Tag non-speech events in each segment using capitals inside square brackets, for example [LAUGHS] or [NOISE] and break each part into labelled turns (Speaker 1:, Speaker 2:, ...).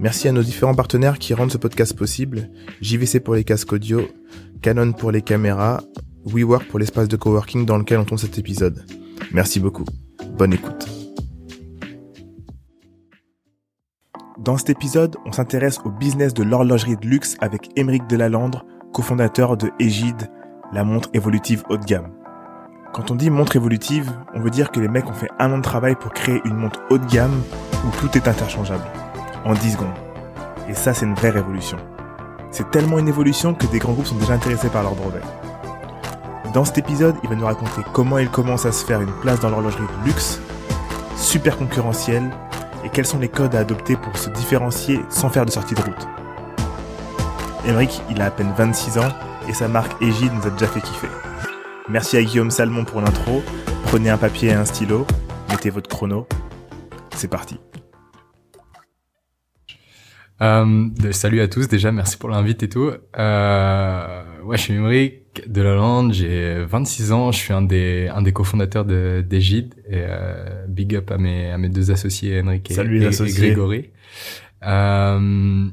Speaker 1: Merci à nos différents partenaires qui rendent ce podcast possible. JVC pour les casques audio, Canon pour les caméras, WeWork pour l'espace de coworking dans lequel on tourne cet épisode. Merci beaucoup. Bonne écoute. Dans cet épisode, on s'intéresse au business de l'horlogerie de luxe avec Émeric Delalandre, cofondateur de Egide, la montre évolutive haut de gamme. Quand on dit montre évolutive, on veut dire que les mecs ont fait un an de travail pour créer une montre haut de gamme où tout est interchangeable en 10 secondes. Et ça, c'est une vraie révolution. C'est tellement une évolution que des grands groupes sont déjà intéressés par leur brevet. Dans cet épisode, il va nous raconter comment il commence à se faire une place dans l'horlogerie de luxe, super concurrentielle, et quels sont les codes à adopter pour se différencier sans faire de sortie de route. Emeric, il a à peine 26 ans, et sa marque Egide nous a déjà fait kiffer. Merci à Guillaume Salmon pour l'intro, prenez un papier et un stylo, mettez votre chrono, c'est parti.
Speaker 2: Euh, salut à tous déjà, merci pour l'invite et tout. Euh, ouais, je suis Émeric de la Lande, j'ai 26 ans, je suis un des un des cofondateurs de d'Egide et euh, big up à mes à mes deux associés Henrik et,
Speaker 1: Salut,
Speaker 2: et,
Speaker 1: associés.
Speaker 2: et Grégory. Euh,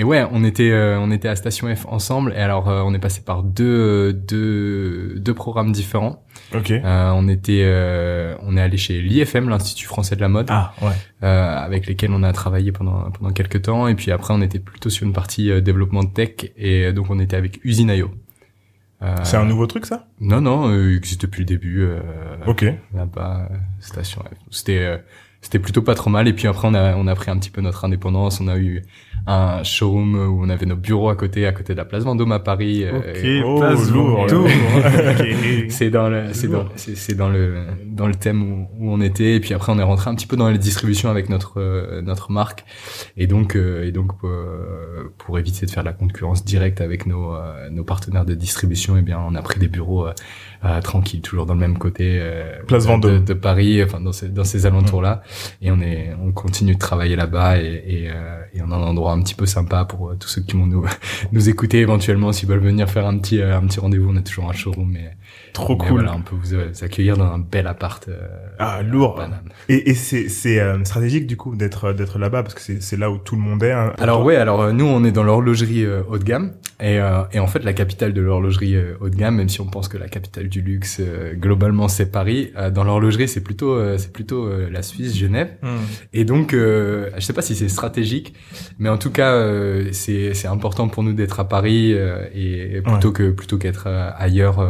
Speaker 2: et ouais, on était euh, on était à Station F ensemble et alors euh, on est passé par deux deux deux programmes différents.
Speaker 1: Ok.
Speaker 2: Euh, on était euh, on est allé chez l'IFM, l'Institut français de la mode
Speaker 1: Ah, ouais.
Speaker 2: euh, avec lesquels on a travaillé pendant pendant quelques temps et puis après on était plutôt sur une partie euh, développement de tech et euh, donc on était avec Usine.io. Euh,
Speaker 1: C'est un nouveau truc, ça?
Speaker 2: Non non, euh, il existe depuis le début euh,
Speaker 1: Ok.
Speaker 2: là-bas euh, station F. C'était euh, c'était plutôt pas trop mal. Et puis après on a on a pris un petit peu notre indépendance, on a eu un showroom où on avait nos bureaux à côté à côté de la place Vendôme à Paris euh, et-
Speaker 1: Oh,
Speaker 3: place
Speaker 1: lourd, [LAUGHS]
Speaker 2: c'est dans le c'est dans c'est c'est dans le dans le thème où, où on était. Et puis après on est rentré un petit peu dans les distributions avec notre euh, notre marque. Et donc euh, et donc euh, pour éviter de faire de la concurrence directe avec nos euh, nos partenaires de distribution et bien on a pris des bureaux euh, euh, tranquilles toujours dans le même côté euh,
Speaker 1: Place
Speaker 2: de-
Speaker 1: Vendôme.
Speaker 2: de, de Paris enfin dans ces dans ces alentours là et on est on continue de travailler là-bas et et, euh, et on a un endroit un petit peu sympa pour euh, tous ceux qui vont nous [LAUGHS] nous écouter éventuellement s'ils veulent venir faire un petit euh, un petit rendez-vous. On a toujours un showroom mais
Speaker 1: Trop
Speaker 2: mais
Speaker 1: cool.
Speaker 2: voilà, on peut vous euh, accueillir dans un bel appart. euh,
Speaker 1: Ah, lourd. Et, et c'est c'est euh, stratégique du coup d'être d'être là-bas parce que c'est c'est là où tout le monde est. hein.
Speaker 2: Alors ouais, alors euh, nous on est dans l'horlogerie euh, haut de gamme et, euh, et en fait la capitale de l'horlogerie euh, haut de gamme, même si on pense que la capitale du luxe euh, globalement c'est Paris, euh, dans l'horlogerie c'est plutôt euh, c'est plutôt euh, la Suisse, Genève.
Speaker 1: Hmm.
Speaker 2: Et donc euh, je sais pas si c'est stratégique, mais en tout cas euh, c'est c'est important pour nous d'être à Paris euh, et, et plutôt que plutôt qu'être euh, ailleurs.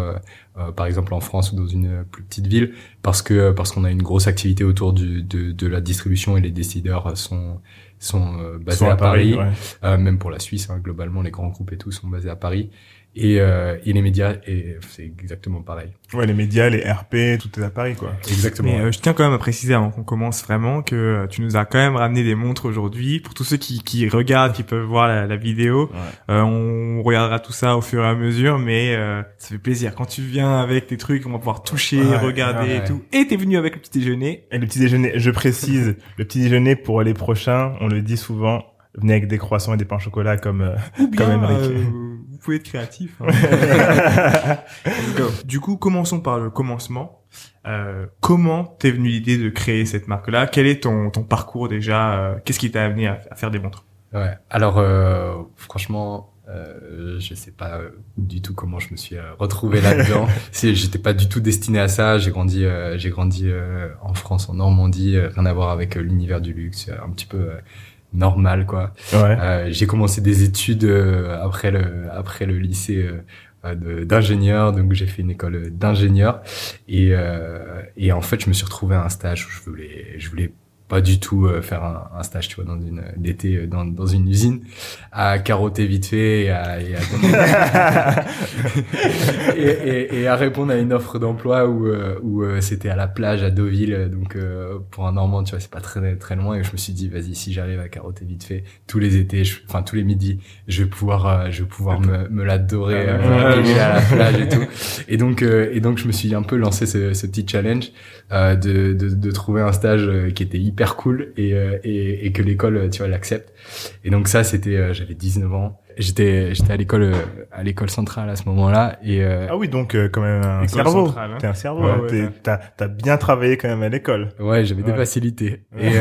Speaker 2: Euh, euh, par exemple en France ou dans une euh, plus petite ville parce que parce qu'on a une grosse activité autour du, de, de la distribution et les décideurs euh, sont sont euh, basés
Speaker 1: Sont
Speaker 2: à, Paris,
Speaker 1: ouais.
Speaker 2: Euh, même pour la Suisse hein, globalement les grands groupes et tout sont basés à Paris et, euh, et les médias et c'est exactement pareil
Speaker 1: Ouais, les médias, les RP, tout est à Paris quoi.
Speaker 2: exactement
Speaker 3: Mais euh, je tiens quand même à préciser avant qu'on commence vraiment que euh, tu nous as quand même ramené des montres aujourd'hui. Pour tous ceux qui, qui regardent, qui peuvent voir la, la vidéo,
Speaker 1: Ouais.
Speaker 3: euh, on regardera tout ça au fur et à mesure, mais euh, ça fait plaisir. Quand tu viens avec tes trucs, on va pouvoir toucher,
Speaker 1: Ouais,
Speaker 3: regarder
Speaker 2: ouais.
Speaker 3: et tout. Et t'es venu avec le petit déjeuner.
Speaker 1: Et le petit déjeuner, je précise, le petit déjeuner pour les prochains, on le dit souvent, venez avec des croissants et des pains au chocolat comme euh,
Speaker 3: Ou bien,
Speaker 1: Comme Emmerich.
Speaker 3: euh, vous pouvez être créatif. hein. [LAUGHS] Du coup, commençons par le commencement. Euh, comment t'es venu l'idée de créer cette marque-là? Quel est ton, ton parcours déjà? Euh, Qu'est-ce qui t'a amené à, à faire des montres?
Speaker 2: Ouais alors euh, franchement euh, je sais pas euh, du tout comment je me suis euh, retrouvé là-dedans. [LAUGHS] C'est, j'étais pas du tout destiné à ça. J'ai grandi, euh, j'ai grandi euh, en France, en Normandie, euh, rien à voir avec euh, l'univers du luxe, euh, un petit peu euh, normal quoi.
Speaker 1: ouais.
Speaker 2: Euh, j'ai commencé des études euh, après le après le lycée euh, d'ingénieur, donc j'ai fait une école d'ingénieur et euh, et en fait je me suis retrouvé à un stage où je voulais je voulais pas du tout euh, faire un, un, stage, tu vois, dans une d'été euh, dans, dans une usine, à carotter vite fait et à, et à, [LAUGHS] et, et, et, à répondre à une offre d'emploi où euh, où c'était à la plage à Deauville, donc pour un Normand, tu vois, c'est pas très très loin. Et je me suis dit, vas-y, si j'arrive à carotter vite fait tous les étés, enfin tous les midis, je vais pouvoir je vais pouvoir me, me l'adorer à la plage et tout. Et donc et donc je me suis un peu lancé ce, ce petit challenge de, de de trouver un stage qui était hyper hyper cool et, euh, et, et que l'école tu vois l'accepte. Et donc ça c'était euh, j'avais 19 ans j'étais j'étais à l'école euh, à l'école centrale à ce moment-là et
Speaker 1: ah oui donc quand même un cerveau hein. t'es un cerveau hein. t'as t'as bien travaillé quand même à l'école
Speaker 2: ouais j'avais des facilités et [LAUGHS]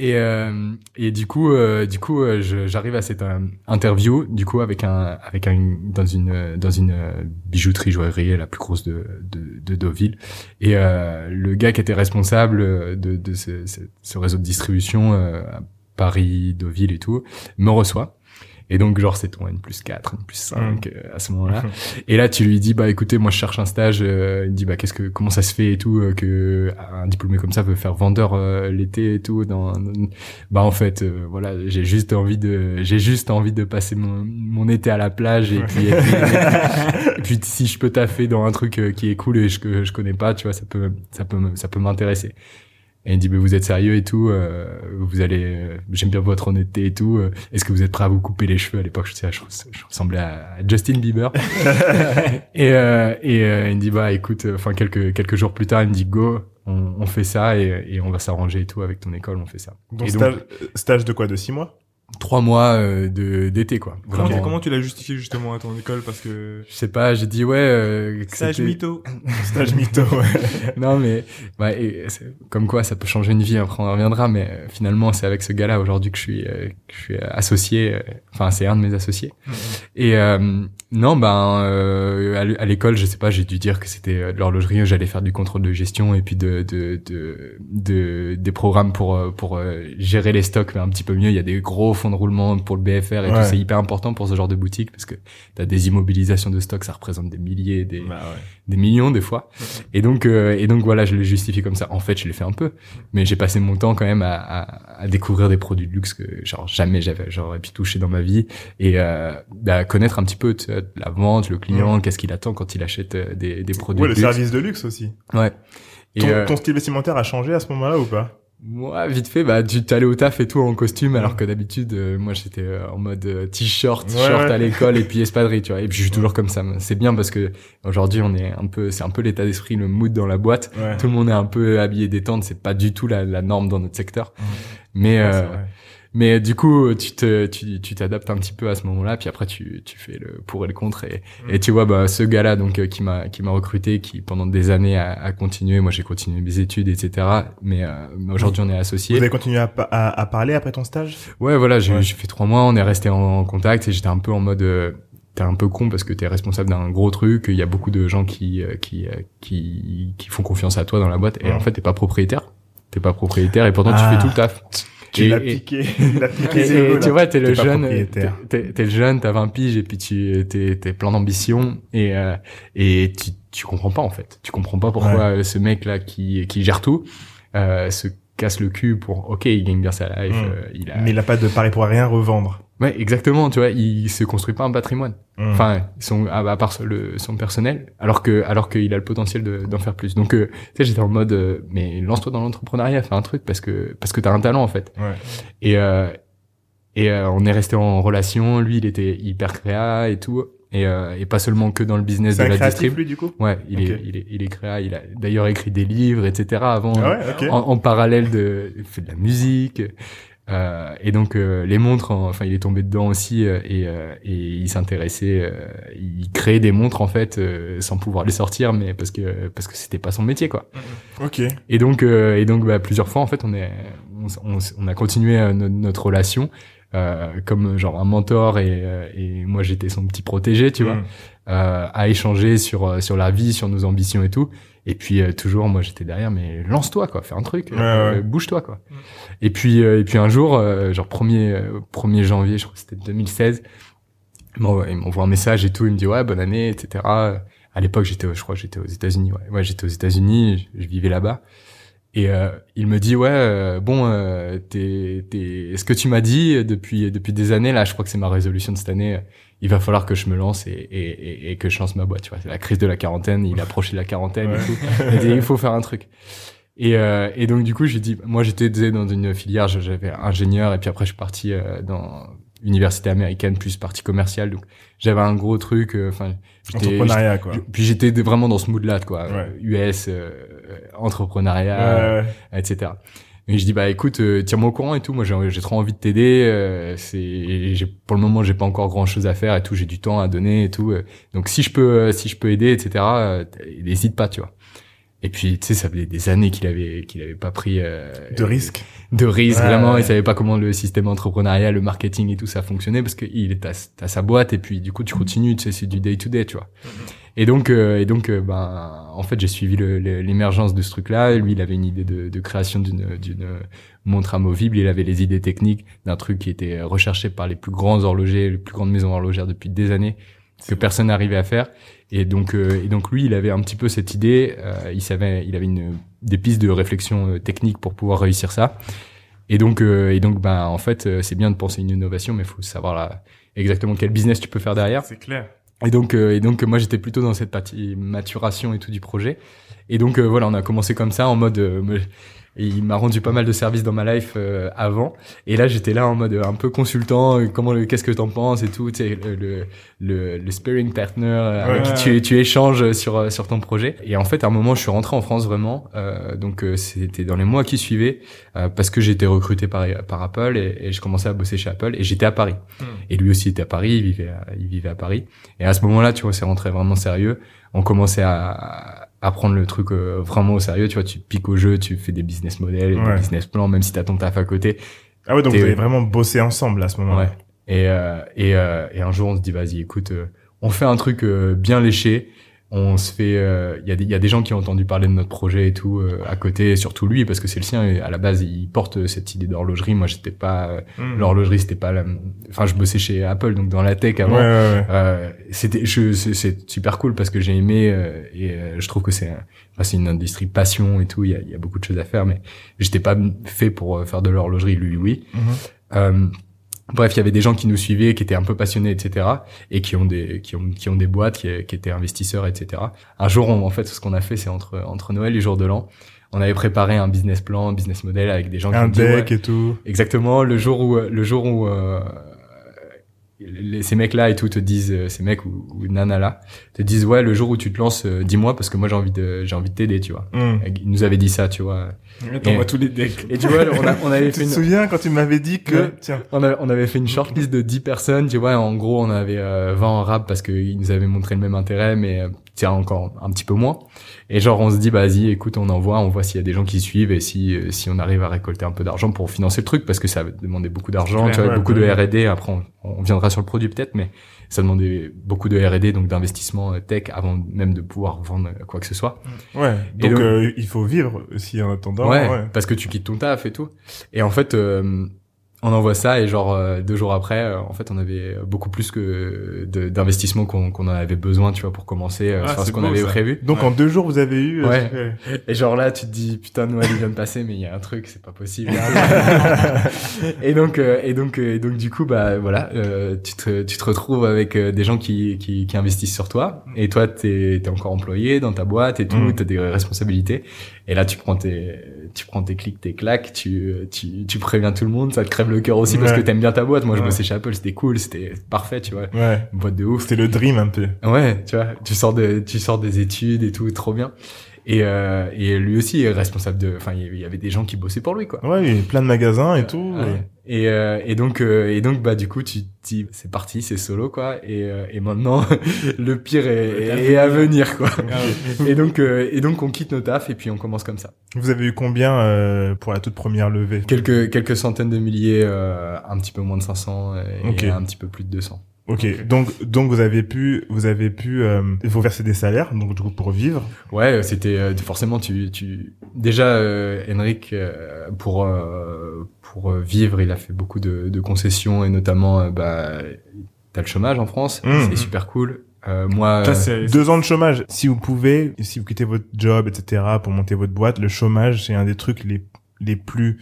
Speaker 2: Et, euh, et du coup, euh, du coup, euh, j'arrive à cette interview, du coup, avec un, avec un, dans une, dans une bijouterie joaillerie la plus grosse de, de, de Deauville. Et le gars qui était responsable de, de ce, ce, réseau de distribution, Paris, Deauville et tout, me reçoit. Et donc, genre, c'est ton N plus 4, N plus 5 mm. euh, à ce moment-là. [LAUGHS] et là, tu lui dis, bah, écoutez, moi, je cherche un stage. Euh, il dit, bah, qu'est-ce que, comment ça se fait et tout, euh, que un diplômé comme ça veut faire vendeur l'été et tout. Dans, bah, en fait, voilà, j'ai juste envie de, j'ai juste envie de passer mon, mon été à la plage et puis, et puis, [LAUGHS] si je peux taffer dans un truc qui est cool et que je connais pas, tu vois, ça peut, ça peut, ça peut m'intéresser. Et il dit, mais vous êtes sérieux et tout, euh, vous allez, euh, j'aime bien votre honnêteté et tout. Euh, est-ce que vous êtes prêt à vous couper les cheveux? À l'époque, je, je, je, ressemblais à Justin Bieber. [LAUGHS] [LAUGHS] et et il me dit, bah écoute, enfin quelques quelques jours plus tard, il me dit, go, on, on fait ça et, et on va s'arranger et tout avec ton école, on fait ça.
Speaker 1: Donc, stage, stage de quoi? De six mois?
Speaker 2: Trois mois euh, de d'été quoi.
Speaker 3: Comment, comment tu l'as justifié justement à ton école? Parce que
Speaker 2: je sais pas, j'ai dit ouais euh,
Speaker 3: stage mytho. [LAUGHS]
Speaker 1: stage mytho. Ouais. [LAUGHS]
Speaker 2: non mais ouais, et comme quoi ça peut changer une vie après on reviendra mais euh, finalement c'est avec ce gars-là aujourd'hui que je suis euh, que je suis associé enfin c'est un de mes associés. Mm-hmm. Et non ben à l'école, je sais pas, j'ai dû dire que c'était de l'horlogerie, j'allais faire du contrôle de gestion et puis de de de, de des programmes pour pour gérer les stocks mais un petit peu mieux, il y a des gros fonds de roulement pour le BFR et tout, c'est hyper important pour ce genre de boutique parce que t'as des immobilisations de stock, ça représente des milliers, des, bah des millions des fois. Et donc, euh, et donc voilà, je le justifie comme ça. En fait, je l'ai fait un peu, mais j'ai passé mon temps quand même à, à, à, découvrir des produits de luxe que genre jamais j'avais, j'aurais pu toucher dans ma vie et euh, bah, connaître un petit peu la vente, le client, qu'est-ce qu'il attend quand il achète euh, des, des produits.
Speaker 1: Ouais,
Speaker 2: le
Speaker 1: service de luxe aussi.
Speaker 2: Ouais.
Speaker 1: Et ton, euh, ton style vestimentaire a changé à ce moment-là ou pas?
Speaker 2: Moi, vite fait, bah, tu t'allais au taf et tout en costume, alors que d'habitude, euh, moi, j'étais euh, en mode euh, t-shirt, t-shirt à l'école et puis [LAUGHS] espadrille, tu vois. Et puis, je suis toujours comme ça. C'est bien parce que aujourd'hui, on est un peu, c'est un peu l'état d'esprit, le mood dans la boîte. Tout le monde est un peu habillé détente. C'est pas du tout la, la norme dans notre secteur. Mais, mais du coup, tu te, tu, tu t'adaptes un petit peu à ce moment-là, puis après tu, tu fais le pour et le contre, et, mm. et tu vois, bah, ce gars-là, donc, euh, qui m'a, qui m'a recruté, qui pendant des années a, a continué. Moi, j'ai continué mes études, etc. Mais, euh, aujourd'hui, on est associés.
Speaker 1: Vous avez continué à, à, à, parler après ton stage?
Speaker 2: Ouais, voilà, j'ai, j'ai fait trois mois, on est resté en, contact, et j'étais un peu en mode. Euh, t'es un peu con parce que t'es responsable d'un gros truc, il y a beaucoup de gens qui, qui, qui, qui font confiance à toi dans la boîte, et en fait, t'es pas propriétaire. T'es pas propriétaire, et pourtant, tu fais ah. tout le taf.
Speaker 1: Tu l'as piqué, [LAUGHS]
Speaker 2: tu vois, t'es le jeune, t'es, le jeune, t'as 20 piges et puis tu t'es, t'es plein d'ambition et euh, et tu tu comprends pas en fait. Tu comprends pas pourquoi ce mec là qui qui gère tout euh, se casse le cul pour ok il gagne bien sa life, mm. euh,
Speaker 1: il a... mais il a pas de pari pour rien revendre.
Speaker 2: Ouais, exactement. Tu vois, il se construit pas un patrimoine. Mmh. Enfin, son à, part le, son personnel, alors que alors qu'il a le potentiel d'en faire plus. Donc, euh, tu sais, j'étais en mode, euh, mais lance-toi dans l'entrepreneuriat, fais un truc parce que parce que t'as un talent en fait. Ouais. Et euh, et euh, on est resté en relation. Lui, il était hyper créa et tout. Et, et pas seulement que dans le business de la distrib.
Speaker 1: lui du coup?
Speaker 2: Ouais, il est il est il est créa. Il a d'ailleurs écrit des livres, etc. Avant, ah ouais, en, en, parallèle de, il fait de la musique. Euh, et donc euh, les montres, enfin il est tombé dedans aussi euh, et, et il s'intéressait, il créait des montres en fait sans pouvoir les sortir, mais parce que parce que c'était pas son métier quoi.
Speaker 1: Mm-hmm. Ok.
Speaker 2: Et donc et donc bah, plusieurs fois en fait on est on, on, a continué notre, relation comme genre un mentor et, et moi j'étais son petit protégé tu vois, mm. à échanger sur sur la vie, sur nos ambitions et tout. Et puis euh, toujours, moi j'étais derrière, mais lance-toi quoi, fais un truc, euh, bouge-toi quoi. Mm. Et puis euh, et puis un jour, genre 1er 1er janvier, je crois que c'était 2016, il m'envoie un message et tout, il me dit ouais bonne année, etc. À l'époque j'étais, je crois j'étais aux États-Unis, ouais, ouais j'étais aux États-Unis, je, vivais là-bas. Et euh, il me dit ouais euh, bon euh, t'es t'es ce que tu m'as dit depuis depuis des années là je crois que c'est ma résolution de cette année il va falloir que je me lance et et, et, que je lance ma boîte tu vois. C'est la crise de la quarantaine il approchait de la quarantaine et tout. Il, dit, il faut faire un truc. Et euh, et donc du coup j'ai dit moi j'étais dans une filière j'avais ingénieur et puis après je suis parti euh, dans université américaine plus partie commerciale. Donc j'avais un gros truc euh, enfin
Speaker 1: entrepreneuriat quoi.
Speaker 2: puis j'étais vraiment dans ce mood là quoi US euh, entrepreneuriat etc et je dis bah écoute euh, tiens-moi au courant et tout. Moi j'ai trop envie de t'aider c'est j'ai pour le moment j'ai pas encore grand chose à faire et tout. J'ai du temps à donner et tout donc si je peux si je peux aider etc n'hésite pas tu vois. Et puis, tu sais, ça faisait des années qu'il avait qu'il avait pas pris euh,
Speaker 1: de risques.
Speaker 2: De risques, vraiment. Il savait pas comment le système entrepreneurial, le marketing et tout ça fonctionnait parce que il est à, sa boîte. Et puis du coup tu continues, tu sais, c'est du day to day, tu vois. Et donc euh, et donc euh, ben en fait j'ai suivi l'émergence de ce truc-là. Lui, il avait une idée de, de création d'une montre amovible. Il avait les idées techniques d'un truc qui était recherché par les plus grands horlogers, les plus grandes maisons horlogères depuis des années que personne n'arrivait à faire. Et donc, euh, et donc lui, il avait un petit peu cette idée. Euh, il savait, il avait une, des pistes de réflexion euh, technique pour pouvoir réussir ça. Et donc, et donc, ben, en fait, c'est bien de penser une innovation, mais il faut savoir là, exactement quel business tu peux faire derrière.
Speaker 3: C'est clair.
Speaker 2: Et donc, et donc, moi, j'étais plutôt dans cette partie maturation et tout du projet. Et donc, voilà, on a commencé comme ça, en mode il m'a rendu pas mal de services dans ma life euh, avant. Et là j'étais là en mode un peu consultant euh, comment le qu'est-ce que t'en penses et tout tu sais le le, le sparring partner euh, avec qui tu, tu échanges sur sur ton projet. Et en fait à un moment je suis rentré en France vraiment. Donc c'était dans les mois qui suivaient parce que j'étais recruté par par Apple et, et, je commençais à bosser chez Apple et j'étais à Paris. Hmm. et lui aussi était à Paris il vivait à, il vivait à Paris. Et à ce moment-là tu vois c'est rentré vraiment sérieux. On commençait à à prendre le truc euh, vraiment au sérieux. Tu vois, tu piques au jeu, tu fais des business models, des business plans, même si t'as ton taf à côté.
Speaker 1: Ah ouais, donc vous avez vraiment bossé ensemble à ce moment-là. Ouais.
Speaker 2: Et, euh, et, euh, et un jour, on se dit, vas-y, écoute, on fait un truc bien léché on se fait il euh, y a des il y a des gens qui ont entendu parler de notre projet et tout euh, à côté surtout lui parce que c'est le sien et à la base il porte cette idée d'horlogerie. Moi j'étais pas euh, hmm. l'horlogerie c'était pas la enfin je bossais chez Apple donc dans la tech avant. C'était c'est super cool parce que j'ai aimé et je trouve que c'est c'est une industrie passion et tout. Il y a, y a beaucoup de choses à faire mais j'étais pas fait pour faire de l'horlogerie. Lui oui. Mm Bref, il y avait des gens qui nous suivaient, qui étaient un peu passionnés, etc., et qui ont des qui ont qui ont des boîtes, qui, qui étaient investisseurs, etc. Un jour, on, en fait, ce qu'on a fait, c'est entre entre Noël et jour de l'an, on avait préparé un business plan, un business model avec des gens
Speaker 1: un qui deck et tout.
Speaker 2: Exactement. Le jour où le jour où euh, les, ces mecs là et tout te disent euh, ces mecs ou, ou nana là te disent ouais le jour où tu te lances euh, dis-moi parce que moi j'ai envie de j'ai envie de t'aider tu vois. Mm. ils nous avaient dit ça tu vois.
Speaker 3: Et, tous les decks.
Speaker 2: et tu vois on, a, on avait [LAUGHS]
Speaker 1: fait tu te souviens quand tu m'avais dit que
Speaker 2: tiens. On, on avait fait une shortlist de 10 personnes tu vois en gros on avait euh, 20 en rap parce qu'ils nous avaient montré le même intérêt mais euh, tiens encore un petit peu moins et genre on se dit bah vas-y écoute on envoie on voit s'il y a des gens qui suivent et si si on arrive à récolter un peu d'argent pour financer le truc parce que ça demandait beaucoup d'argent tu vois beaucoup de R&D après on viendra sur le produit peut-être, mais ça demandait beaucoup de R&D, donc d'investissement euh, tech avant même de pouvoir vendre quoi que ce soit.
Speaker 1: Ouais. Donc, euh, il faut vivre aussi en attendant.
Speaker 2: Ouais, Parce que tu quittes ton taf et tout. Et en fait, euh, on envoie ça et genre euh, deux jours après euh, en fait on avait beaucoup plus que d'investissement qu'on qu'on en avait besoin tu vois pour commencer euh, ah, ce qu'on avait prévu.
Speaker 1: Donc en deux jours vous avez eu
Speaker 2: ouais. et genre là tu te dis putain Noël il vient de passer mais il y a un truc c'est pas possible. [LAUGHS] Et donc et donc et donc du coup bah voilà tu te tu te retrouves avec des gens qui qui, qui investissent sur toi. Et toi t'es t'es encore employé dans ta boîte et tout mm. t'as des responsabilités et là tu prends tes tu prends tes clics tes claques tu tu tu préviens tout le monde ça te crève le cœur aussi parce que t'aimes bien ta boîte. Moi, je bossais chez Apple, c'était cool, c'était parfait, tu vois.
Speaker 1: Ouais.
Speaker 2: Une boîte de ouf.
Speaker 1: C'était le dream un peu.
Speaker 2: Ouais, tu vois, tu sors de, tu sors des études et tout, trop bien. Et, euh, et lui aussi est responsable de. Enfin, il y avait des gens qui bossaient pour lui, quoi.
Speaker 1: Ouais, il y avait plein de magasins et tout.
Speaker 2: Et, euh, et donc, euh, et donc, bah, du coup, tu dis, c'est parti, c'est solo, quoi. Et, euh, et maintenant, [LAUGHS] le pire est, est, à venir, quoi. Ah et donc, euh, et donc, on quitte nos tafs et puis on commence comme ça.
Speaker 1: Vous avez eu combien pour la toute première levée?
Speaker 2: Quelques quelques centaines de milliers, un petit peu moins de 500 et, et un petit peu plus de 200.
Speaker 1: Ok, donc donc vous avez pu vous avez pu euh, vous verser des salaires donc du coup pour vivre.
Speaker 2: Ouais, euh, c'était euh, forcément tu tu déjà euh, Henrik pour pour vivre il a fait beaucoup de, de concessions et notamment bah t'as le chômage en France, mmh. c'est super cool. Euh, moi,
Speaker 3: Ça,
Speaker 2: euh,
Speaker 1: Deux ans de chômage. Si vous pouvez, si vous quittez votre job, etc., pour monter votre boîte, le chômage, c'est un des trucs les, les plus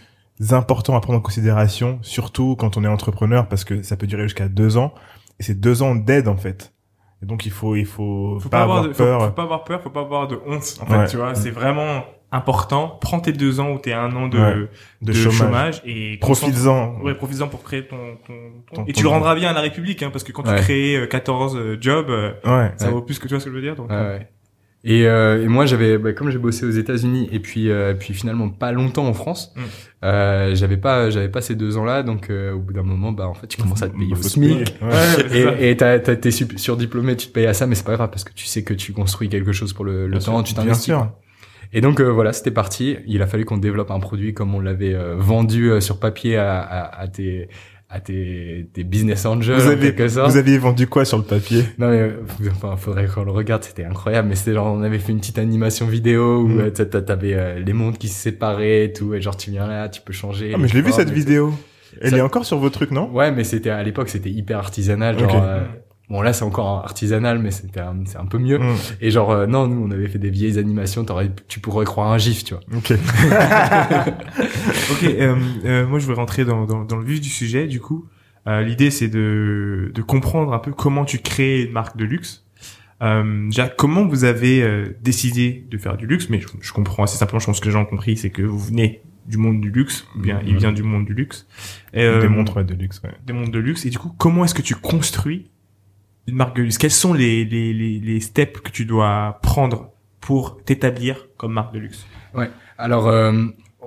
Speaker 1: importants à prendre en considération, surtout quand on est entrepreneur, parce que ça peut durer jusqu'à deux ans. Et c'est deux ans d'aide, en fait. Et donc, il faut, il faut,
Speaker 3: faut
Speaker 1: pas,
Speaker 3: pas
Speaker 1: avoir
Speaker 3: avoir de, faut-
Speaker 1: peur.
Speaker 3: Faut, pas avoir peur, faut pas avoir de honte. En fait,
Speaker 1: Ouais.
Speaker 3: tu vois, c'est vraiment important. Prends tes deux ans ou tes un an de,
Speaker 1: Ouais.
Speaker 3: de,
Speaker 1: de
Speaker 3: chômage.
Speaker 1: chômage.
Speaker 3: et
Speaker 1: Profites-en.
Speaker 3: Ouais, profites-en pour créer ton, ton, ton-
Speaker 1: Ton-
Speaker 3: et
Speaker 1: ton
Speaker 3: tu le rendras bien à la République, hein, parce que quand
Speaker 2: Ouais.
Speaker 3: tu crées euh, 14 euh, jobs, euh,
Speaker 1: Ouais.
Speaker 3: ça
Speaker 2: Ouais.
Speaker 3: vaut plus que tu vois ce que je veux dire. Donc,
Speaker 2: Ouais, ouais. Et, euh, et moi, j'avais, bah, comme j'ai bossé aux États-Unis et puis, euh, puis finalement pas longtemps en France,
Speaker 3: Mm.
Speaker 2: euh, j'avais pas, j'avais pas ces deux ans-là, donc euh, au bout d'un moment, bah en fait, tu commences à te payer au SMIC.
Speaker 1: Ouais.
Speaker 2: Et, t'as, t'as, t'es surdiplômé, tu te payes à ça, mais c'est pas grave parce que tu sais que tu construis quelque chose pour le, le temps,
Speaker 1: sûr,
Speaker 2: tu
Speaker 1: bien
Speaker 2: t'investis. Et donc euh, voilà, c'était parti. Il a fallu qu'on développe un produit comme on l'avait euh, vendu euh, sur papier à, à, à tes à tes, tes business angels
Speaker 1: Vous
Speaker 2: en
Speaker 1: avez,
Speaker 2: quelque sorte.
Speaker 1: vous aviez vendu quoi sur le papier?
Speaker 2: Non mais euh, enfin faudrait qu'on le regarde, c'était incroyable. Mais c'était genre on avait fait une petite animation vidéo où
Speaker 1: Mm.
Speaker 2: euh, t'a- t'avais euh, les mondes qui se séparaient et tout, et genre tu viens là, tu peux changer.
Speaker 1: Ah, mais je l'ai vu cette vidéo. Elle
Speaker 2: Ça-
Speaker 1: est encore sur vos trucs, non?
Speaker 2: Ouais, mais c'était à l'époque c'était hyper artisanal. Genre, euh, bon là c'est encore artisanal, mais c'était c'est un peu mieux.
Speaker 1: Mm.
Speaker 2: Et genre euh, non, nous on avait fait des vieilles animations. T'aurais, tu pourrais croire un gif, tu vois.
Speaker 1: Ok. [LAUGHS]
Speaker 3: Ok, euh, euh, moi je vais rentrer dans, dans, dans le vif du sujet. Du coup, l'idée c'est de, de comprendre un peu comment tu crées une marque de luxe. Euh, Jacques, comment vous avez décidé de faire du luxe? Mais je, je comprends assez simplement. Je pense que les gens ont compris, c'est que vous venez du monde du luxe, ou bien il
Speaker 1: Mhm.
Speaker 3: vient du monde du luxe. Et, euh,
Speaker 1: Des montres de luxe, ouais.
Speaker 3: des mondes de luxe. Et du coup, comment est-ce que tu construis une marque de luxe Quels sont les, les, les, les steps que tu dois prendre pour t'établir comme marque de luxe?
Speaker 2: Alors, euh,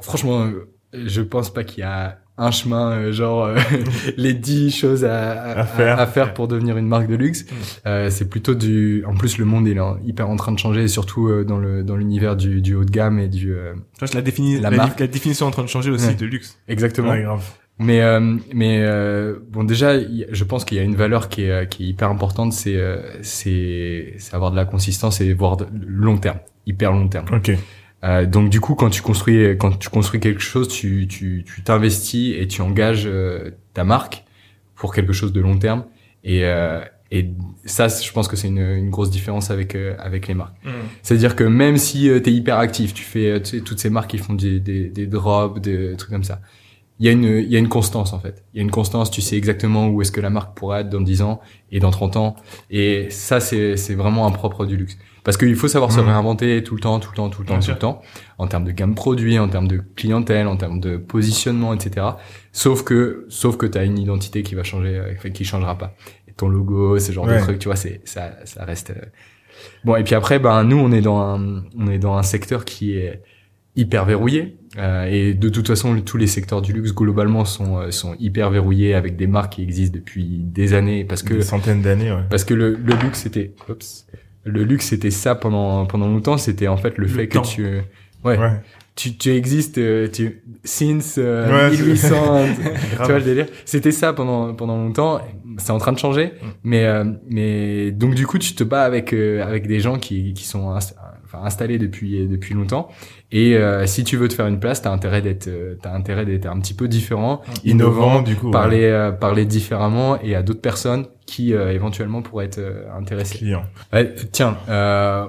Speaker 2: franchement, euh, je pense pas qu'il y a un chemin, euh, genre euh, [LAUGHS] les dix choses à, à,
Speaker 1: À faire.
Speaker 2: à faire pour devenir une marque de luxe.
Speaker 3: Mm.
Speaker 2: Euh, c'est plutôt du. En plus, le monde est là, hyper en train de changer, et surtout euh, dans le dans l'univers du, du haut de gamme et du. euh,
Speaker 3: la, définis,
Speaker 2: La
Speaker 3: la,
Speaker 2: marque.
Speaker 3: la définition est en train de changer aussi
Speaker 2: Ouais.
Speaker 3: de luxe.
Speaker 2: Exactement.
Speaker 1: Ouais, grave.
Speaker 2: Mais euh, mais euh, bon déjà je pense qu'il y a une valeur qui est euh, qui est hyper importante c'est euh, c'est c'est avoir de la consistance et voir de long terme hyper long terme.
Speaker 1: Ok.
Speaker 2: Euh, donc du coup quand tu construis quand tu construis quelque chose tu tu tu t'investis et tu engages euh, ta marque pour quelque chose de long terme et euh, et ça je pense que c'est une une grosse différence avec euh, avec les marques. C'est-à-dire que même si tu es hyper actif, tu fais euh, tu sais, toutes ces marques qui font des, des, des drops, des trucs comme ça. Il y a une il y a une constance en fait. Il y a une constance, tu sais exactement où est-ce que la marque pourra être dans 10 ans et dans 30 ans et ça c'est c'est vraiment un propre du luxe. Parce qu'il faut savoir se
Speaker 1: Mhm.
Speaker 2: réinventer tout le temps, tout le temps, tout le temps,
Speaker 3: Bien
Speaker 2: tout
Speaker 3: sûr.
Speaker 2: le temps, en termes de gamme produit, en termes de clientèle, en termes de positionnement, etc. Sauf que, sauf que t'as une identité qui va changer, euh, qui changera pas. Et ton logo, ce genre
Speaker 1: Ouais.
Speaker 2: de trucs, tu vois, c'est ça, ça reste. euh, Bon, et puis après, ben nous, on est dans un, on est dans un secteur qui est hyper verrouillé. euh, et de toute façon, tous les secteurs du luxe globalement sont euh, sont hyper verrouillés avec des marques qui existent depuis des années parce que
Speaker 1: Des centaines d'années, ouais.
Speaker 2: parce que le, le luxe c'était oups, le luxe c'était ça pendant pendant longtemps c'était en fait le,
Speaker 3: Le
Speaker 2: fait
Speaker 3: temps.
Speaker 2: que tu ouais,
Speaker 1: Ouais.
Speaker 2: tu tu existes euh, tu since euh,
Speaker 1: Ouais, c'est-
Speaker 2: 1800 [LAUGHS] tu vois le délire c'était ça pendant pendant longtemps c'est en train de changer
Speaker 1: Mm.
Speaker 2: mais euh, mais donc du coup tu te bats avec euh, avec des gens qui qui sont enfin installés depuis depuis longtemps et euh, si tu veux te faire une place t'as intérêt d'être euh, t'as intérêt d'être un petit peu différent
Speaker 1: Innovant, du coup. ouais.
Speaker 2: parler euh, parler différemment et à d'autres personnes qui euh, éventuellement pourraient être euh, intéressées.
Speaker 1: Client.
Speaker 2: Ouais, tiens, euh,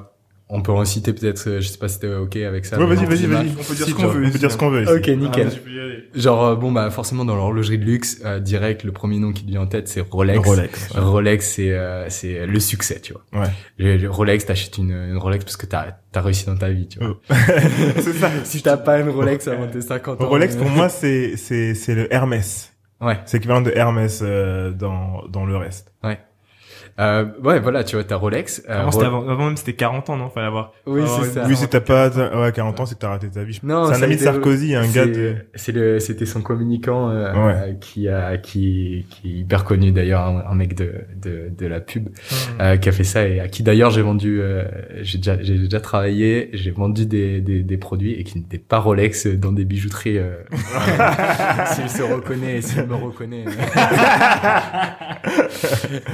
Speaker 2: on peut en citer peut-être, euh, je sais pas si t'es ok avec ça.
Speaker 1: Ouais, vas-y, vas-y, vas-y.
Speaker 3: On peut dire
Speaker 1: Si,
Speaker 3: ce qu'on veut
Speaker 1: On peut dire ce qu'on veut. ici.
Speaker 2: Ok, nickel.
Speaker 3: Ah, tu peux y aller.
Speaker 2: Genre euh, bon bah forcément dans l'horlogerie de luxe, euh, direct le premier nom qui te vient en tête c'est Rolex.
Speaker 1: Rolex.
Speaker 2: Rolex c'est euh, c'est le succès, tu vois.
Speaker 1: Ouais.
Speaker 2: Le- le Rolex t'achètes une, une Rolex parce que t'as t'as réussi dans ta vie, tu vois.
Speaker 1: Oh. [LAUGHS] c'est ça.
Speaker 2: si t'as pas une Rolex avant tes 50 ans.
Speaker 1: Rolex, pour moi, c'est, c'est, c'est le Hermès.
Speaker 2: Ouais.
Speaker 1: C'est équivalent de Hermès euh, dans, dans le reste.
Speaker 2: Euh, ouais voilà tu vois t'as Rolex. euh,
Speaker 3: Avant, c'était
Speaker 2: Ro-
Speaker 3: avant, avant même, c'était 40 ans, non Fallait avoir.
Speaker 2: Oui c'est ça.
Speaker 1: Oui, si t'as pas ouais, 40 ans, c'est que t'as raté ta vie.
Speaker 2: Non,
Speaker 1: c'est un ami de Sarkozy, un
Speaker 2: C'est-
Speaker 1: gars de...
Speaker 2: C'est le, c'était son communicant euh,
Speaker 1: Ouais.
Speaker 2: euh, qui a, qui, qui est hyper connu d'ailleurs, un, un mec de, de, de la pub euh, qui a fait ça et à qui d'ailleurs j'ai vendu, euh, j'ai déjà, j'ai déjà travaillé, j'ai vendu des, des, des produits et qui n'étaient pas Rolex dans des bijouteries. Euh, [LAUGHS] s'il se reconnaît, s'il me reconnaît. [LAUGHS]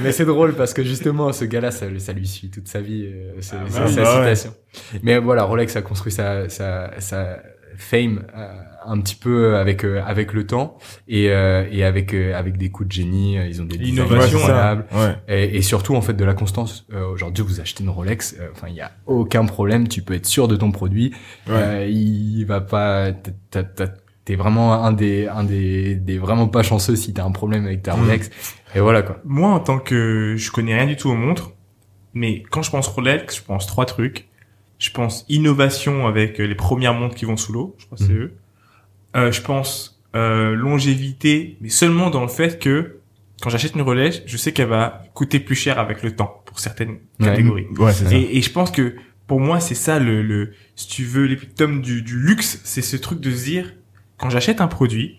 Speaker 2: Mais c'est drôle parce que justement ce gars-là, ça, ça lui suit toute sa vie, euh, c'est
Speaker 3: Ah,
Speaker 2: c'est
Speaker 3: bah
Speaker 2: sa
Speaker 1: bah ouais.
Speaker 2: citation. Mais voilà, Rolex a construit sa, sa, sa fame un petit peu avec avec le temps et et avec avec des coups de génie. Ils ont des
Speaker 3: innovations
Speaker 2: incroyables et, et, surtout en fait de la constance. Aujourd'hui, vous achetez une Rolex, enfin il y a aucun problème. Tu peux être sûr de ton produit. il va pas t'es vraiment un des un des, des vraiment pas chanceux si t'as un problème avec ta mm. Rolex et voilà quoi.
Speaker 3: Moi en tant que je connais rien du tout aux montres, mais quand je pense Rolex, je pense trois trucs. Je pense innovation avec les premières montres qui vont sous l'eau, je crois que c'est mm. eux. Euh, je pense euh, longévité, mais seulement dans le fait que quand j'achète une Rolex, je sais qu'elle va coûter plus cher avec le temps pour certaines catégories.
Speaker 1: Ouais.
Speaker 3: Et, et, je pense que pour moi, c'est ça le, le, si tu veux, l'épitome du, du luxe, c'est ce truc de se dire, quand j'achète un produit,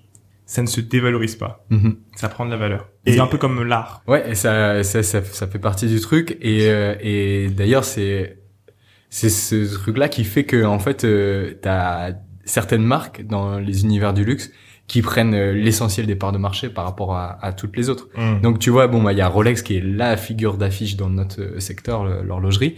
Speaker 3: ça ne se dévalorise pas. Mhm. Ça prend de la valeur. C'est un peu comme l'art.
Speaker 2: Ouais, et ça, ça, ça, fait partie du truc. Et, euh, et d'ailleurs, c'est c'est ce truc-là qui fait que en fait, euh, t'as certaines marques dans les univers du luxe qui prennent euh, l'essentiel des parts de marché par rapport à, à toutes les autres. Mm. Donc tu vois, bon, bah il y a Rolex qui est la figure d'affiche dans notre euh, secteur, l'horlogerie,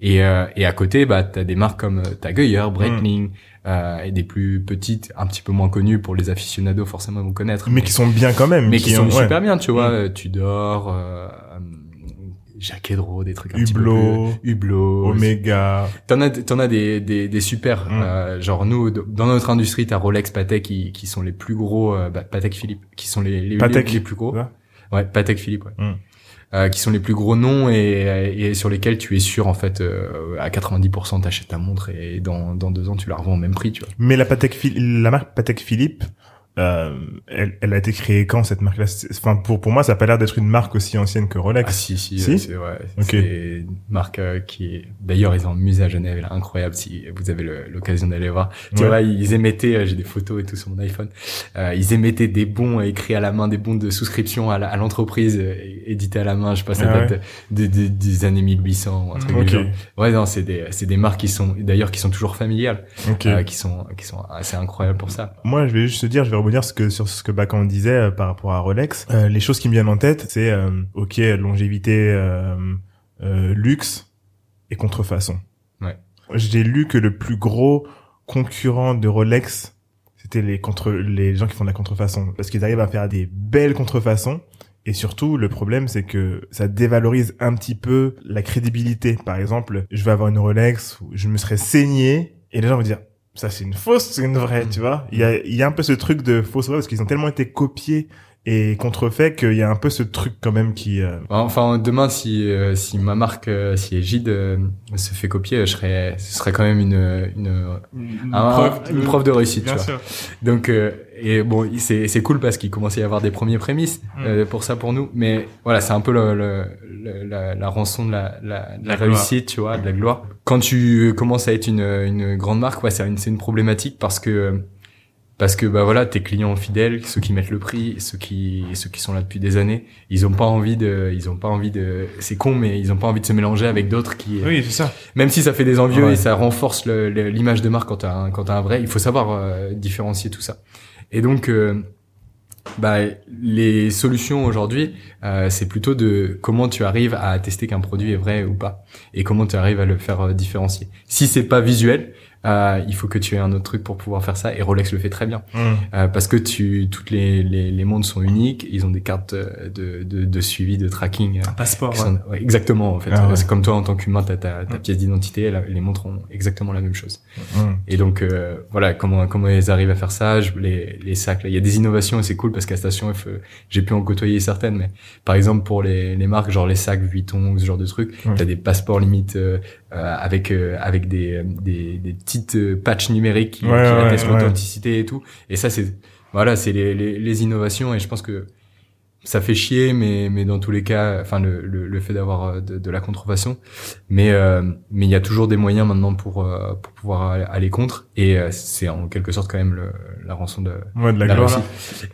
Speaker 2: et, euh, et à côté, bah t'as des marques comme Tag Heuer, Breitling, euh, et des plus petites, un petit peu moins connues pour les aficionados forcément vont connaître.
Speaker 1: Mais, qui sont bien quand même.
Speaker 2: Mais qui, sont super bien, tu vois. Mm. Tudor, euh, Jacques Hedro, des trucs un
Speaker 1: Hublot,
Speaker 2: petit peu Hublot,
Speaker 1: Omega.
Speaker 2: T'en as, t'en as des, des, des super. Mm. Euh, genre nous, dans notre industrie, t'as Rolex, Patek qui, qui sont les plus gros, euh, bah, Patek Philippe, qui sont les les, les, plus gros. Ouais, Patek Philippe. Ouais. Mm. Euh, qui sont les plus gros noms et, sur lesquels tu es sûr en fait euh, à 90% t'achètes ta montre et dans, dans deux ans tu la revends au même prix tu vois.
Speaker 1: Mais la Patek la marque Patek Philippe euh, elle, elle, a été créée quand cette marque-là? Enfin, pour pour moi, ça a pas l'air d'être une marque aussi ancienne que Rolex.
Speaker 2: Ah si si, si? c'est ouais, c'est une marque euh, qui est. D'ailleurs, ils ont un musée à Genève, est incroyable. Si vous avez l'occasion d'aller voir, tu vois, ils émettaient. Euh, j'ai des photos et tout sur mon iPhone. Euh, ils émettaient des bons écrits à la main, des bons de souscription à l'entreprise édités à la main. Je sais pas, ça ah date des, des, années 1800 un truc okay. Ouais, non, c'est des c'est des marques qui sont d'ailleurs qui sont toujours familiales, qui sont qui sont assez incroyables pour ça.
Speaker 1: Moi, je vais juste te dire, je vais dire ce que sur ce que Bacan disait euh, par rapport à Rolex. Euh, les choses qui me viennent en tête, c'est euh, ok longévité, luxe et contrefaçon.
Speaker 2: Ouais.
Speaker 1: J'ai lu que le plus gros concurrent de Rolex, c'était les contre les gens qui font de la contrefaçon parce qu'ils arrivent à faire des belles contrefaçons. Et surtout, le problème, c'est que ça dévalorise un petit peu la crédibilité. Par exemple, je vais avoir une Rolex où je me serais saigné et les gens vont dire, ça c'est une fausse, c'est une vraie, tu vois. Il y a, il y a un peu ce truc de fausse vraie parce qu'ils ont tellement été copiés et contrefait qu'il y a un peu ce truc quand même qui euh...
Speaker 2: enfin demain si euh, si ma marque euh, si Egide euh, se fait copier je serais ce serait quand même une une,
Speaker 3: une, preuve,
Speaker 2: une preuve de réussite tu vois. donc et bon c'est c'est cool parce qu'il commence à y avoir des premiers prémices mm. pour ça pour nous mais voilà c'est un peu le, le, la, la, rançon de la, la, la, réussite tu vois de la gloire quand tu commences à être une une grande marque ouais c'est une c'est une problématique parce que parce que bah voilà tes clients fidèles ceux qui mettent le prix ceux qui ceux qui sont là depuis des années ils ont pas envie de ils ont pas envie de c'est con mais ils ont pas envie de se mélanger avec d'autres qui
Speaker 3: oui c'est ça.
Speaker 2: même si ça fait des envieux et ça renforce l'image de marque quand t'as un, quand t'as un vrai il faut savoir euh, différencier tout ça. Et donc euh, bah, les solutions aujourd'hui, euh, c'est plutôt de comment tu arrives à tester qu'un produit est vrai ou pas, et comment tu arrives à le faire différencier. Si c'est pas visuel, euh, il faut que tu aies un autre truc pour pouvoir faire ça et Rolex le fait très bien mmh. euh, parce que tu toutes les, les, les montres sont uniques ils ont des cartes de, de, de suivi de tracking
Speaker 3: un passeport
Speaker 2: ouais. exactement en fait ah, c'est comme toi en tant qu'humain t'as ta, ta mmh. pièce d'identité les montres ont exactement la même chose mmh. et donc euh, voilà comment comment ils arrivent à faire ça je, les, les sacs là il y a des innovations et c'est cool parce qu'à Station F j'ai pu en côtoyer certaines mais par exemple pour les, les marques genre les sacs Vuitton ce genre de trucs t'as des passeports limite euh, avec euh, avec des, des, des petites euh, patchs numériques qui, qui attestent l'authenticité et tout. Et ça, c'est voilà, c'est les, les, les, innovations. Et je pense que ça fait chier, mais mais dans tous les cas, enfin le le, le fait d'avoir euh, de, de, la contrefaçon, mais euh, mais il y a toujours des moyens maintenant pour euh, pour pouvoir aller contre, et c'est en quelque sorte quand même le, la rançon de,
Speaker 1: ouais, de la, gloire.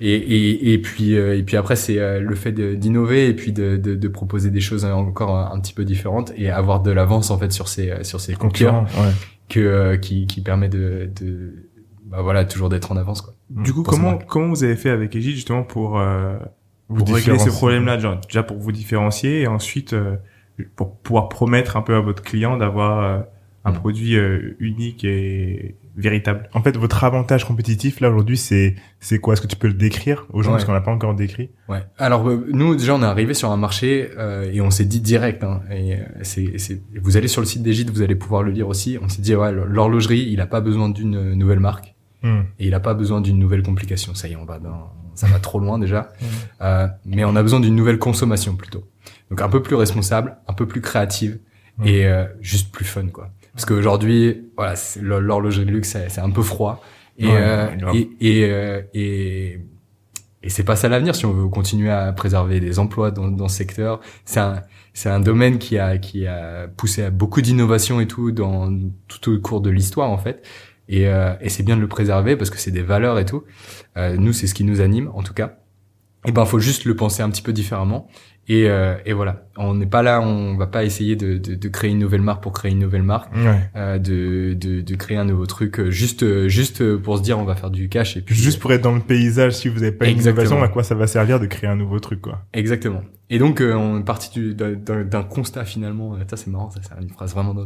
Speaker 2: Et, et et puis et puis après c'est le fait d'innover et puis de, de, de proposer des choses encore un, petit peu différentes et avoir de l'avance en fait sur ces sur ces concurrents ouais. que qui qui permet de de bah voilà toujours d'être en avance quoi.
Speaker 3: Du coup comment comment vous avez fait avec Egide justement pour vous régler ce problème-là, déjà pour vous différencier et ensuite euh, pour pouvoir promettre un peu à votre client d'avoir euh, un
Speaker 2: Mm.
Speaker 3: produit euh, unique et véritable.
Speaker 1: En fait, votre avantage compétitif là aujourd'hui, c'est c'est quoi? Est-ce que tu peux le décrire aux gens?
Speaker 2: Ouais.
Speaker 1: parce qu'on l'a pas encore décrit
Speaker 2: Ouais. Alors euh, nous déjà on est arrivé sur un marché euh, et on s'est dit direct. Hein, et euh, c'est, c'est, vous allez sur le site d'Egide, vous allez pouvoir le lire aussi. On s'est dit ouais l'horlogerie, il a pas besoin d'une nouvelle marque
Speaker 1: Hmm.
Speaker 2: et il a pas besoin d'une nouvelle complication. Ça y est, on va dans, ça va trop loin déjà. Euh, mais on a besoin d'une nouvelle consommation plutôt. Donc un peu plus responsable, un peu plus créative et euh, juste plus fun quoi. Parce qu'aujourd'hui, voilà, l'horlogerie de luxe, c'est, un peu froid et
Speaker 1: Ouais,
Speaker 2: euh, et et, euh, et et c'est pas ça l'avenir si on veut continuer à préserver des emplois dans, dans ce secteur. C'est un, c'est un domaine qui a, qui a poussé à beaucoup d'innovation et tout dans tout au cours de l'histoire en fait. Et, euh, et c'est bien de le préserver parce que c'est des valeurs et tout. Euh, nous, c'est ce qui nous anime en tout cas. Et ben, faut juste le penser un petit peu différemment. Et, euh, et voilà, on n'est pas là, on va pas essayer de, de, de créer une nouvelle marque pour créer une nouvelle marque,
Speaker 1: Ouais.
Speaker 2: euh, de, de, de créer un nouveau truc euh, juste, euh, juste pour se dire on va faire du cash et puis
Speaker 1: Juste pour être dans le paysage, si vous avez pas une
Speaker 2: Exactement.
Speaker 1: innovation, à quoi ça va servir de créer un nouveau truc quoi
Speaker 2: Exactement. Et donc euh, on est parti du- d'un- constat finalement. euh, Ça c'est marrant, ça c'est une phrase vraiment dans.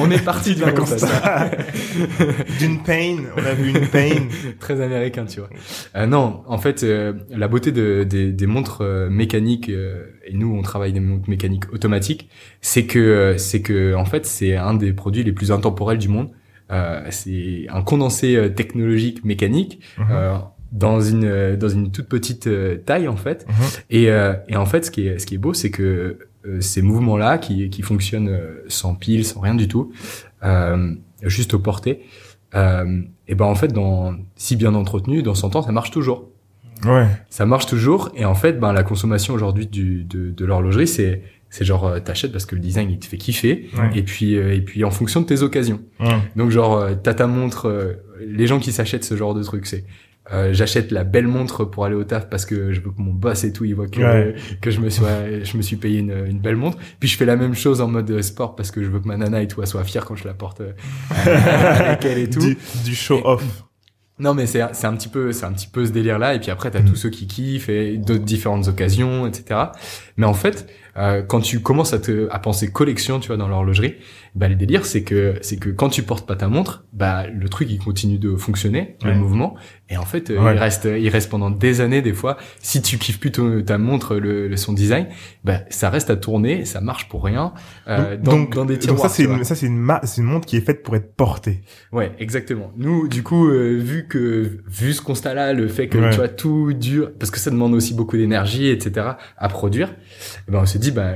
Speaker 2: On est parti d'un [LAUGHS] constat. [LAUGHS]
Speaker 1: D'une pain, on a vu une pain.
Speaker 2: Très américain, tu vois. Euh, non, en fait, euh, la beauté de, des, des montres mécaniques euh, et nous on travaille des montres mécaniques automatiques, c'est que euh, c'est que en fait c'est un des produits les plus intemporels du monde. Euh, c'est un condensé technologique mécanique
Speaker 1: Mhm.
Speaker 2: dans une dans une toute petite taille en fait.
Speaker 1: Mhm.
Speaker 2: Et, euh, et en fait, ce qui est, ce qui est beau, c'est que euh, ces mouvements-là, qui, qui fonctionnent sans pile, sans rien du tout, euh, juste au porté, et ben en fait, dans, si bien entretenu, dans 100 ans, ça marche toujours.
Speaker 1: Ouais.
Speaker 2: Ça marche toujours. Et en fait, ben la consommation aujourd'hui du de, de l'horlogerie, c'est c'est genre euh, t'achètes parce que le design il te fait kiffer.
Speaker 1: Ouais.
Speaker 2: Et puis euh, et puis en fonction de tes occasions.
Speaker 1: Ouais.
Speaker 2: Donc genre euh, t'as ta montre, euh, les gens qui s'achètent ce genre de truc, c'est euh, j'achète la belle montre pour aller au taf parce que je veux que mon boss et tout il voit que
Speaker 1: Ouais.
Speaker 2: que je me suis je me suis payé une, une belle montre. Puis je fais la même chose en mode euh, sport parce que je veux que ma nana et tout elle soit fière quand je la porte [LAUGHS] avec elle et tout.
Speaker 1: Du, du show off.
Speaker 2: Non mais c'est c'est un petit peu c'est un petit peu ce délire là et puis après t'as
Speaker 1: Mm.
Speaker 2: tous ceux qui kiffent et d'autres différentes occasions etc. Mais en fait euh, quand tu commences à te à penser collection tu vois dans l'horlogerie bah le délire c'est que c'est que quand tu portes pas ta montre bah le truc il continue de fonctionner le mouvement et en fait euh,
Speaker 1: Ouais.
Speaker 2: il reste il reste pendant des années des fois si tu kiffes plutôt ta montre le, le son design bah ça reste à tourner ça marche pour rien euh, dans,
Speaker 1: donc,
Speaker 2: dans des
Speaker 1: donc
Speaker 2: tiroirs
Speaker 1: ça c'est une, ça c'est une, c'est une montre qui est faite pour être portée.
Speaker 2: Ouais, exactement. Nous, du coup, euh, vu que vu ce constat-là, le fait que
Speaker 1: Ouais.
Speaker 2: tu vois tout dur, parce que ça demande aussi beaucoup d'énergie, etc. à produire, eh ben on s'est dit, bah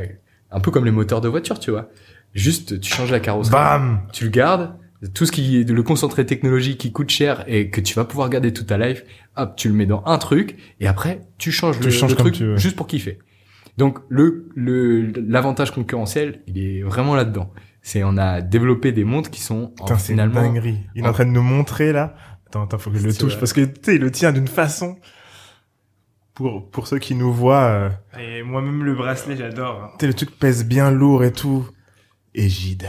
Speaker 2: un peu comme les moteurs de voiture, tu vois. Juste, tu changes la carrosserie,
Speaker 1: Bam.
Speaker 2: tu le gardes, tout ce qui est le concentré technologique qui coûte cher et que tu vas pouvoir garder toute ta life, hop, tu le mets dans un truc et après tu changes
Speaker 1: Tu
Speaker 2: le,
Speaker 1: changes
Speaker 2: le truc
Speaker 1: tu
Speaker 2: juste pour kiffer. Donc le le l'avantage concurrentiel, il est vraiment là-dedans. C'est on a développé des montres qui sont en-
Speaker 1: une
Speaker 2: finalement
Speaker 1: dinguerie. Il est en train de nous montrer là. Attends, attends, faut que je le touche
Speaker 2: vrai.
Speaker 1: parce que tu sais, il le tient d'une façon. Pour pour ceux qui nous voient, euh,
Speaker 3: Et moi-même, le bracelet, j'adore.
Speaker 1: tu sais, le truc pèse bien lourd et tout. Égide.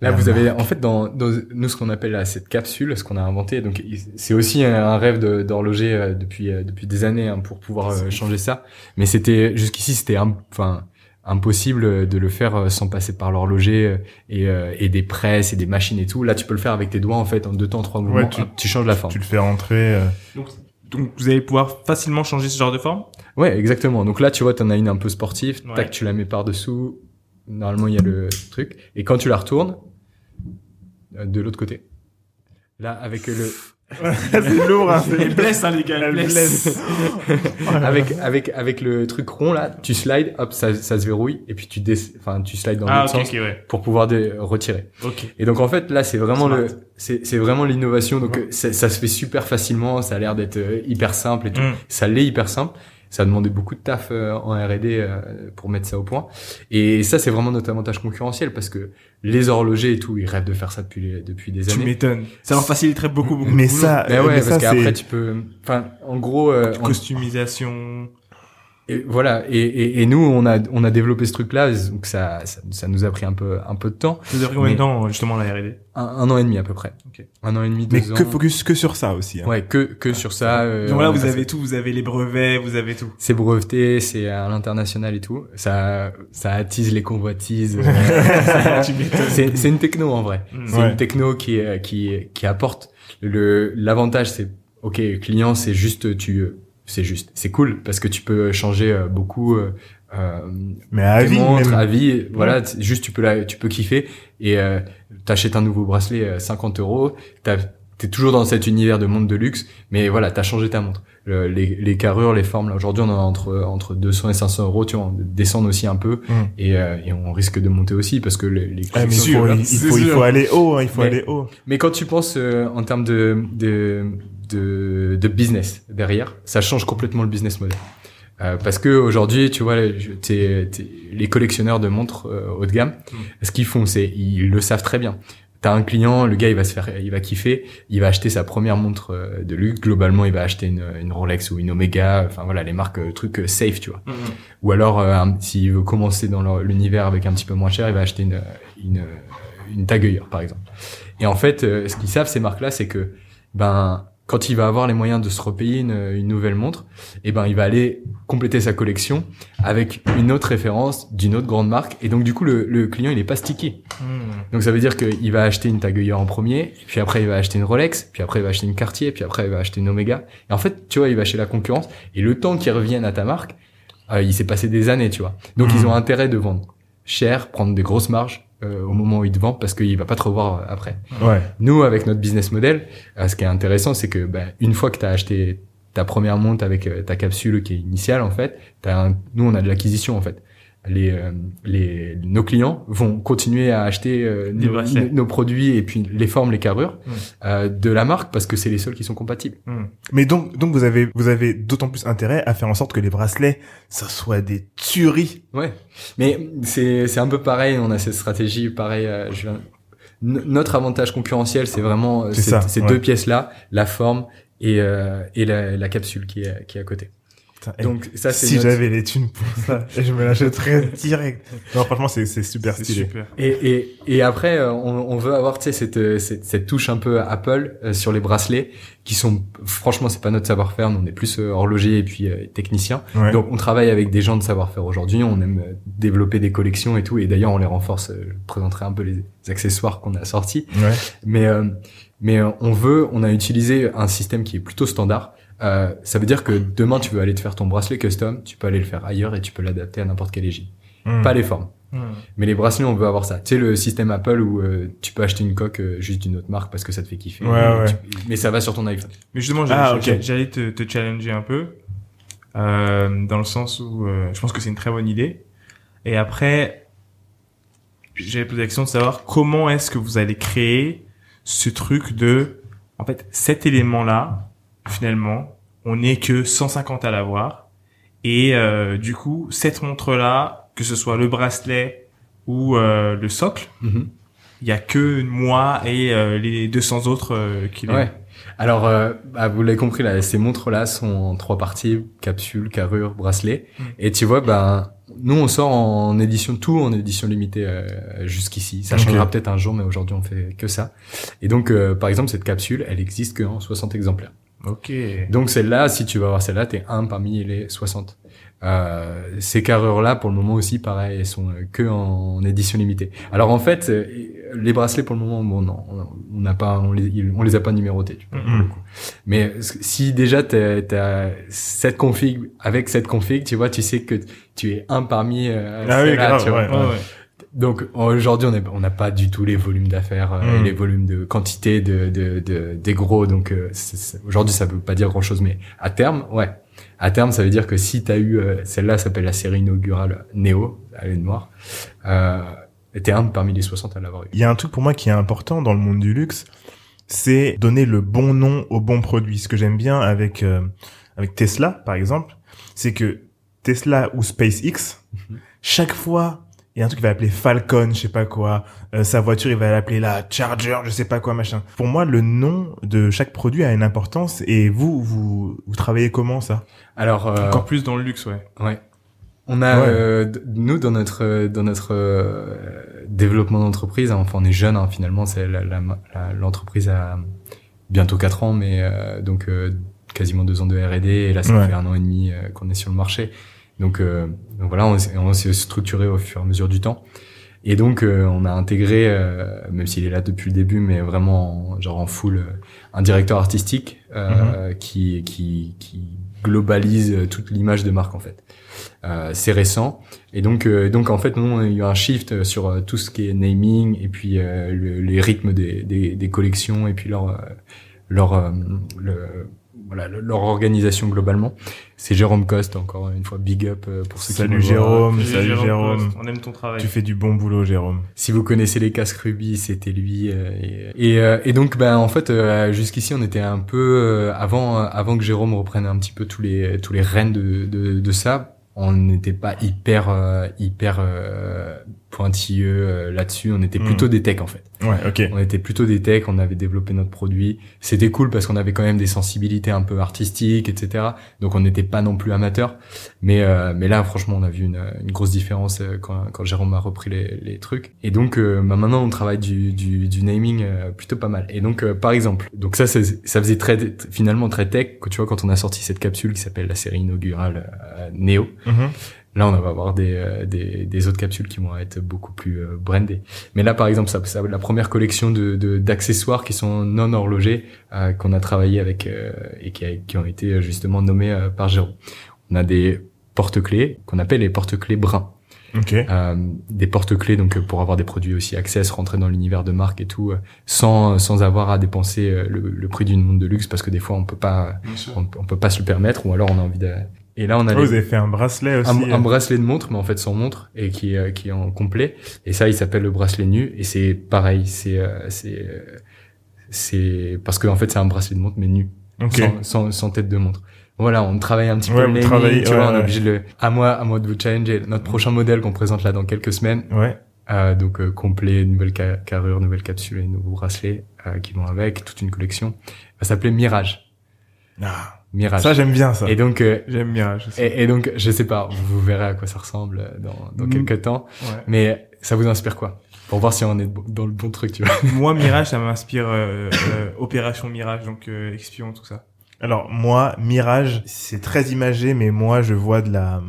Speaker 2: Là, vous avez, en fait, dans, dans nous, ce qu'on appelle là, cette capsule, ce qu'on a inventé, donc c'est aussi un, rêve d'horloger euh, depuis euh, depuis des années hein, pour pouvoir euh, changer ça. Mais c'était jusqu'ici, c'était enfin impossible de le faire euh, sans passer par l'horloger euh, et, euh, et des presses et des machines et tout. Là, tu peux le faire avec tes doigts en fait, en deux temps, trois mouvements.
Speaker 1: Ouais, tu-
Speaker 2: tu changes la forme.
Speaker 1: Tu le fais rentrer. euh,
Speaker 3: Donc, donc, vous allez pouvoir facilement changer ce genre de forme?
Speaker 2: Ouais, exactement. Donc là, tu vois, t'en as une un peu sportive.
Speaker 3: Ouais.
Speaker 2: Tac, tu la mets par dessous. Normalement, il y a le truc. Et quand tu la retournes euh, de l'autre côté. Là, avec le [LAUGHS]
Speaker 1: c'est lourd, hein.
Speaker 3: Elle blesse, hein, les gars, elle blesse.
Speaker 1: blesse. [LAUGHS]
Speaker 2: avec avec avec le truc rond là, tu slides, hop, ça, ça se verrouille et puis tu dé... enfin tu slides dans
Speaker 3: Ah,
Speaker 2: l'autre
Speaker 3: ok,
Speaker 2: sens
Speaker 3: ok, ouais.
Speaker 2: pour pouvoir dé- retirer.
Speaker 3: Ok.
Speaker 2: Et donc en fait là c'est vraiment
Speaker 3: Smart.
Speaker 2: le c'est c'est vraiment l'innovation donc
Speaker 1: Ouais.
Speaker 2: euh, ça, ça se fait super facilement, ça a l'air d'être euh, hyper simple et tout.
Speaker 3: Mm.
Speaker 2: Ça l'est hyper simple. Ça a demandé beaucoup de taf euh, en R&D euh, pour mettre ça au point. Et ça c'est vraiment notre avantage concurrentiel parce que les horlogers et tout, ils rêvent de faire ça depuis les- depuis des
Speaker 3: Tu
Speaker 2: années.
Speaker 3: m'étonnes. Ça leur faciliterait beaucoup, beaucoup.
Speaker 1: Mais ça,
Speaker 2: Mais ouais,
Speaker 1: mais
Speaker 2: parce
Speaker 1: ça
Speaker 2: qu'après tu peux enfin en gros euh, en-
Speaker 3: Customisation.
Speaker 2: Et voilà. Et, et, et, nous, on a on a développé ce truc-là, donc ça, ça, ça nous a pris un peu un peu de temps.
Speaker 3: Ça nous a pris combien de temps justement la R&D
Speaker 2: un, un, an et demi à peu près. Okay. Un an et demi.
Speaker 1: Mais
Speaker 2: deux
Speaker 1: que
Speaker 2: ans.
Speaker 1: focus que sur ça aussi. Hein.
Speaker 2: Ouais, que que sur ça. Euh,
Speaker 3: Donc là, vous
Speaker 2: a-
Speaker 3: avez tout, vous avez les brevets, vous avez tout.
Speaker 2: C'est breveté, c'est à l'international et tout. Ça ça attise les convoitises. [LAUGHS] [LAUGHS] euh, c'est c'est une techno en vrai.
Speaker 3: Mm.
Speaker 2: C'est
Speaker 1: Ouais.
Speaker 2: une techno qui est- qui qui apporte le l'avantage c'est OK, client c'est juste tu c'est juste, c'est cool parce que tu peux changer euh, beaucoup euh, euh,
Speaker 1: Mais à
Speaker 2: tes
Speaker 1: vie,
Speaker 2: montres,
Speaker 1: même.
Speaker 2: à vie, voilà, juste tu peux la, tu peux kiffer et euh, t'achètes un nouveau bracelet euh, 50 euros, t'as- t'es toujours dans cet univers de montre de luxe, mais voilà, t'as changé ta montre. Le- les, les carrures, les formes, là aujourd'hui on en a entre entre 200 et 500 euros, tu vois, on descend aussi un peu
Speaker 1: Mm.
Speaker 2: et, euh, et on risque de monter aussi parce que les, les
Speaker 1: Ah, mais il faut, il, faut, il
Speaker 3: sûr.
Speaker 1: faut aller haut, hein, il faut
Speaker 2: Mais-
Speaker 1: aller haut.
Speaker 2: mais quand tu penses euh, en termes de, de, de, de business derrière, ça change complètement le business model. Euh, parce que aujourd'hui, tu vois, je- t'es- t'es- les collectionneurs de montres euh, haut de gamme, ce qu'ils font, c'est ils le savent très bien. T'as un client, le gars, il va se faire, il va kiffer, il va acheter sa première montre euh, de luxe. Globalement, il va acheter une, une Rolex ou une Omega, enfin voilà, les marques euh, trucs euh, safe, tu vois.
Speaker 3: Mhm.
Speaker 2: Ou alors, un- s'il veut commencer dans leur- l'univers avec un petit peu moins cher, il va acheter une, une, une Tag Heuer, par exemple. Et en fait, ce qu'ils savent, ces marques-là, c'est que, ben, quand il va avoir les moyens de se repayer une, une nouvelle montre, eh ben, il va aller compléter sa collection avec une autre référence d'une autre grande marque. Et donc, du coup, le, le client, il est pas sticky.
Speaker 3: Mhm.
Speaker 2: Donc, ça veut dire qu'il va acheter une Tag Heuer en premier, puis après, il va acheter une Rolex, puis après, il va acheter une Cartier, puis après, il va acheter une Omega. Et en fait, tu vois, il va chez la concurrence. Et le temps qu'il revienne à ta marque, euh, il s'est passé des années, tu vois. Donc,
Speaker 1: Mhm.
Speaker 2: ils ont intérêt de vendre cher, prendre des grosses marges euh, au moment où ils te vendent parce qu'il va pas te revoir euh, après.
Speaker 1: Ouais.
Speaker 2: Nous, avec notre business model, euh, ce qui est intéressant, c'est que ben, une fois que tu as acheté ta première montre avec euh, ta capsule qui est initiale, en fait, t'as un- nous, on a de l'acquisition, en fait. Les, euh, les, nos clients vont continuer à acheter euh, nos,
Speaker 3: bracelets.
Speaker 2: nos- nos produits et puis les formes, les carrures
Speaker 3: Mm.
Speaker 2: euh, de la marque parce que c'est les seuls qui sont compatibles.
Speaker 3: Mhm.
Speaker 1: Mais donc, donc vous avez, vous avez d'autant plus intérêt à faire en sorte que les bracelets, ça soit des tueries.
Speaker 2: Ouais, mais c'est c'est un peu pareil. On a cette stratégie pareil. euh, je viens- N- Notre avantage concurrentiel, c'est vraiment euh,
Speaker 1: C'est
Speaker 2: ces,
Speaker 1: ça,
Speaker 2: ces
Speaker 1: ouais.
Speaker 2: deux pièces là, la forme et euh, et la, la capsule qui est qui est à côté.
Speaker 1: Putain, eh,
Speaker 2: Donc ça c'est
Speaker 1: si
Speaker 2: notre-
Speaker 1: j'avais les thunes pour ça, [LAUGHS] je me l'achèterais direct. Non, franchement, c'est, c'est super
Speaker 3: C'est
Speaker 1: stylé.
Speaker 3: super.
Speaker 2: Et, et, et après, euh, on, on veut avoir tu sais cette, euh, cette, cette touche un peu Apple euh, sur les bracelets qui sont franchement c'est pas notre savoir-faire, nous on est plus euh, horloger et puis euh, technicien.
Speaker 1: Ouais.
Speaker 2: Donc on travaille avec des gens de savoir-faire aujourd'hui, on aime euh, développer des collections et tout et d'ailleurs on les renforce, euh, je présenterai un peu les accessoires qu'on a sortis,
Speaker 1: ouais.
Speaker 2: mais euh, mais euh, on veut, on a utilisé un système qui est plutôt standard. Euh, ça veut dire que demain tu veux aller te faire ton bracelet custom, tu peux aller le faire ailleurs et tu peux l'adapter à n'importe quelle égide.
Speaker 1: Hmm.
Speaker 2: Pas les formes.
Speaker 3: Mhm.
Speaker 2: Mais les bracelets, on veut avoir ça. Tu sais, le système Apple où euh, tu peux acheter une coque euh, juste d'une autre marque parce que ça te fait kiffer.
Speaker 1: Ouais, ouais.
Speaker 2: Tu- Mais ça va sur ton iPhone.
Speaker 3: Mais justement,
Speaker 1: Ah,
Speaker 3: j'allais j'allais te, te challenger un peu, euh, dans le sens où euh, je pense que c'est une très bonne idée. Et après, j'avais posé la question de savoir comment est-ce que vous allez créer ce truc de, en fait, cet élément-là, finalement, on n'est que 150 à l'avoir. Et euh, du coup, cette montre-là, que ce soit le bracelet ou euh, le socle, il y a que moi et euh, les 200 autres euh, qui l'ont.
Speaker 2: Ouais. Alors, euh, bah, vous l'avez compris, là, ces montres-là sont en trois parties capsule, carrure, bracelet.
Speaker 3: Mm.
Speaker 2: Et tu vois, ben, nous, on sort en édition tout, en édition limitée euh, jusqu'ici. Ça changera peut-être un jour, mais aujourd'hui, on fait que ça. Et donc, euh, par exemple, cette capsule, elle existe que en 60 exemplaires.
Speaker 3: Ok.
Speaker 2: Donc celle-là, si tu vas avoir celle-là, t'es un parmi les 60. Euh, ces carrures-là, pour le moment aussi, pareil, elles sont que en édition limitée. Alors en fait, euh, les bracelets, pour le moment, bon non, on- n'a pas, on les, on les a pas numérotés. Tu vois. Mais si déjà t'as as cette config, avec cette config, tu vois, tu sais que tu es un parmi euh,
Speaker 1: Ah oui, grave,
Speaker 2: tu vois.
Speaker 1: ouais.
Speaker 3: Ouais, ouais.
Speaker 2: Donc aujourd'hui, on est- on n'a pas du tout les volumes d'affaires, euh,
Speaker 1: Mm.
Speaker 2: et les volumes de quantité de, de, de des gros. Donc euh, aujourd'hui, ça veut pas dire grand chose, mais à terme, ouais. À terme, ça veut dire que si tu as eu euh, celle-là, s'appelle la série inaugurale Neo, elle est noire. Euh, t'es un parmi les 60 à l'avoir eu.
Speaker 1: Il y a un truc pour moi qui est important dans le monde du luxe, c'est donner le bon nom au bon produit. Ce que j'aime bien avec euh, avec Tesla, par exemple, c'est que Tesla ou SpaceX,
Speaker 2: Mhm.
Speaker 1: chaque fois, il y a un truc qu'il va appeler Falcon, je sais pas quoi. Euh, sa voiture, il va l'appeler la Charger, je sais pas quoi, machin. Pour moi, le nom de chaque produit a une importance. Et vous, vous, vous travaillez comment ça?
Speaker 2: Alors euh,
Speaker 3: encore plus dans le luxe, ouais.
Speaker 2: Ouais. On a euh, nous dans notre dans notre développement d'entreprise, hein, enfin on est jeune hein, finalement, c'est l'entreprise a bientôt quatre ans, mais donc quasiment deux ans de R&D et là ça fait un an et demi qu'on est sur le marché. Donc, euh, donc voilà, on, s'est structuré au fur et à mesure du temps. Et donc, euh, on a intégré, euh, même s'il est là depuis le début, mais vraiment genre en full, un directeur artistique mhm. qui, qui, qui globalise toute l'image de marque en fait. c'est récent et donc donc en fait nous il y a eu un shift sur tout ce qui est naming et puis les rythmes des, des, des, collections et puis leur leur le, voilà leur organisation globalement. C'est Jérôme Coste encore une fois big up euh, pour ceux
Speaker 1: salut qui Jérôme, salut Jérôme,
Speaker 3: on aime ton travail.
Speaker 1: Tu fais du bon boulot Jérôme.
Speaker 2: Si vous connaissez les casques Ruby, c'était lui euh, et, euh, et, donc ben en fait jusqu'ici on était un peu avant avant que Jérôme reprenne un petit peu tous les tous les rênes de de, de ça on n'était pas hyper hyper pointilleux là-dessus on était plutôt hmm. des techs en fait
Speaker 1: Ouais, ok.
Speaker 2: On était plutôt des techs, on avait développé notre produit. C'était cool parce qu'on avait quand même des sensibilités un peu artistiques, etc. Donc on n'était pas non plus amateur. Mais euh, mais là, franchement, on a vu une, une grosse différence euh, quand, quand Jérôme a repris les, les trucs. Et donc euh, bah maintenant, on travaille du, du, du naming plutôt pas mal. Et donc par exemple, donc ça, ça faisait très finalement très tech. Tu vois, quand on a sorti cette capsule qui s'appelle la série inaugurale Neo. Mm-hmm. Là, on va avoir des, euh, des, des, autres capsules qui vont être beaucoup plus euh, brandées. Mais là, par exemple, ça, ça la première collection de d'accessoires qui sont non horlogers euh, qu'on a travaillé avec euh, et qui, qui, ont été justement nommés par Jérôme. On a des porte-clés qu'on appelle les porte-clés bruns.
Speaker 1: Okay.
Speaker 2: Euh, des porte-clés donc pour avoir des produits aussi access rentrer dans l'univers de marque et tout sans sans avoir à dépenser le, le prix d'une montre de luxe parce que des fois on peut pas on, on, peut pas se le permettre ou alors on a envie de
Speaker 1: et là, on a. Oh, vous avez fait un bracelet aussi.
Speaker 2: Un, un, bracelet de montre, mais en fait sans montre et qui est qui est en complet. Et ça, il s'appelle le bracelet nu. Et c'est pareil, c'est euh, c'est euh, c'est parce que en fait c'est un bracelet de montre mais nu, sans, sans, sans tête de montre. Voilà, on travaille un petit peu le naming, tu vois, on est obligé de à moi, à moi de vous challenger. Notre prochain modèle qu'on présente là dans quelques semaines.
Speaker 1: Ouais.
Speaker 2: Euh, donc euh, complet, nouvelle carrure, nouvelle capsule et nouveaux bracelets euh, qui vont avec, toute une collection. va s'appeler Mirage.
Speaker 1: Ah. Mirage. Ça j'aime bien ça.
Speaker 2: Et donc euh,
Speaker 1: j'aime bien.
Speaker 2: Et, et, donc je sais pas, vous verrez à quoi ça ressemble euh, dans, dans mm. quelques temps. Ouais. Mais ça vous inspire quoi? Pour voir si on est dans le bon truc, tu vois. [LAUGHS]
Speaker 3: Moi Mirage, ça m'inspire euh, euh, Opération Mirage, donc euh, espion tout ça.
Speaker 1: Alors moi Mirage, c'est très imagé, mais moi je vois de la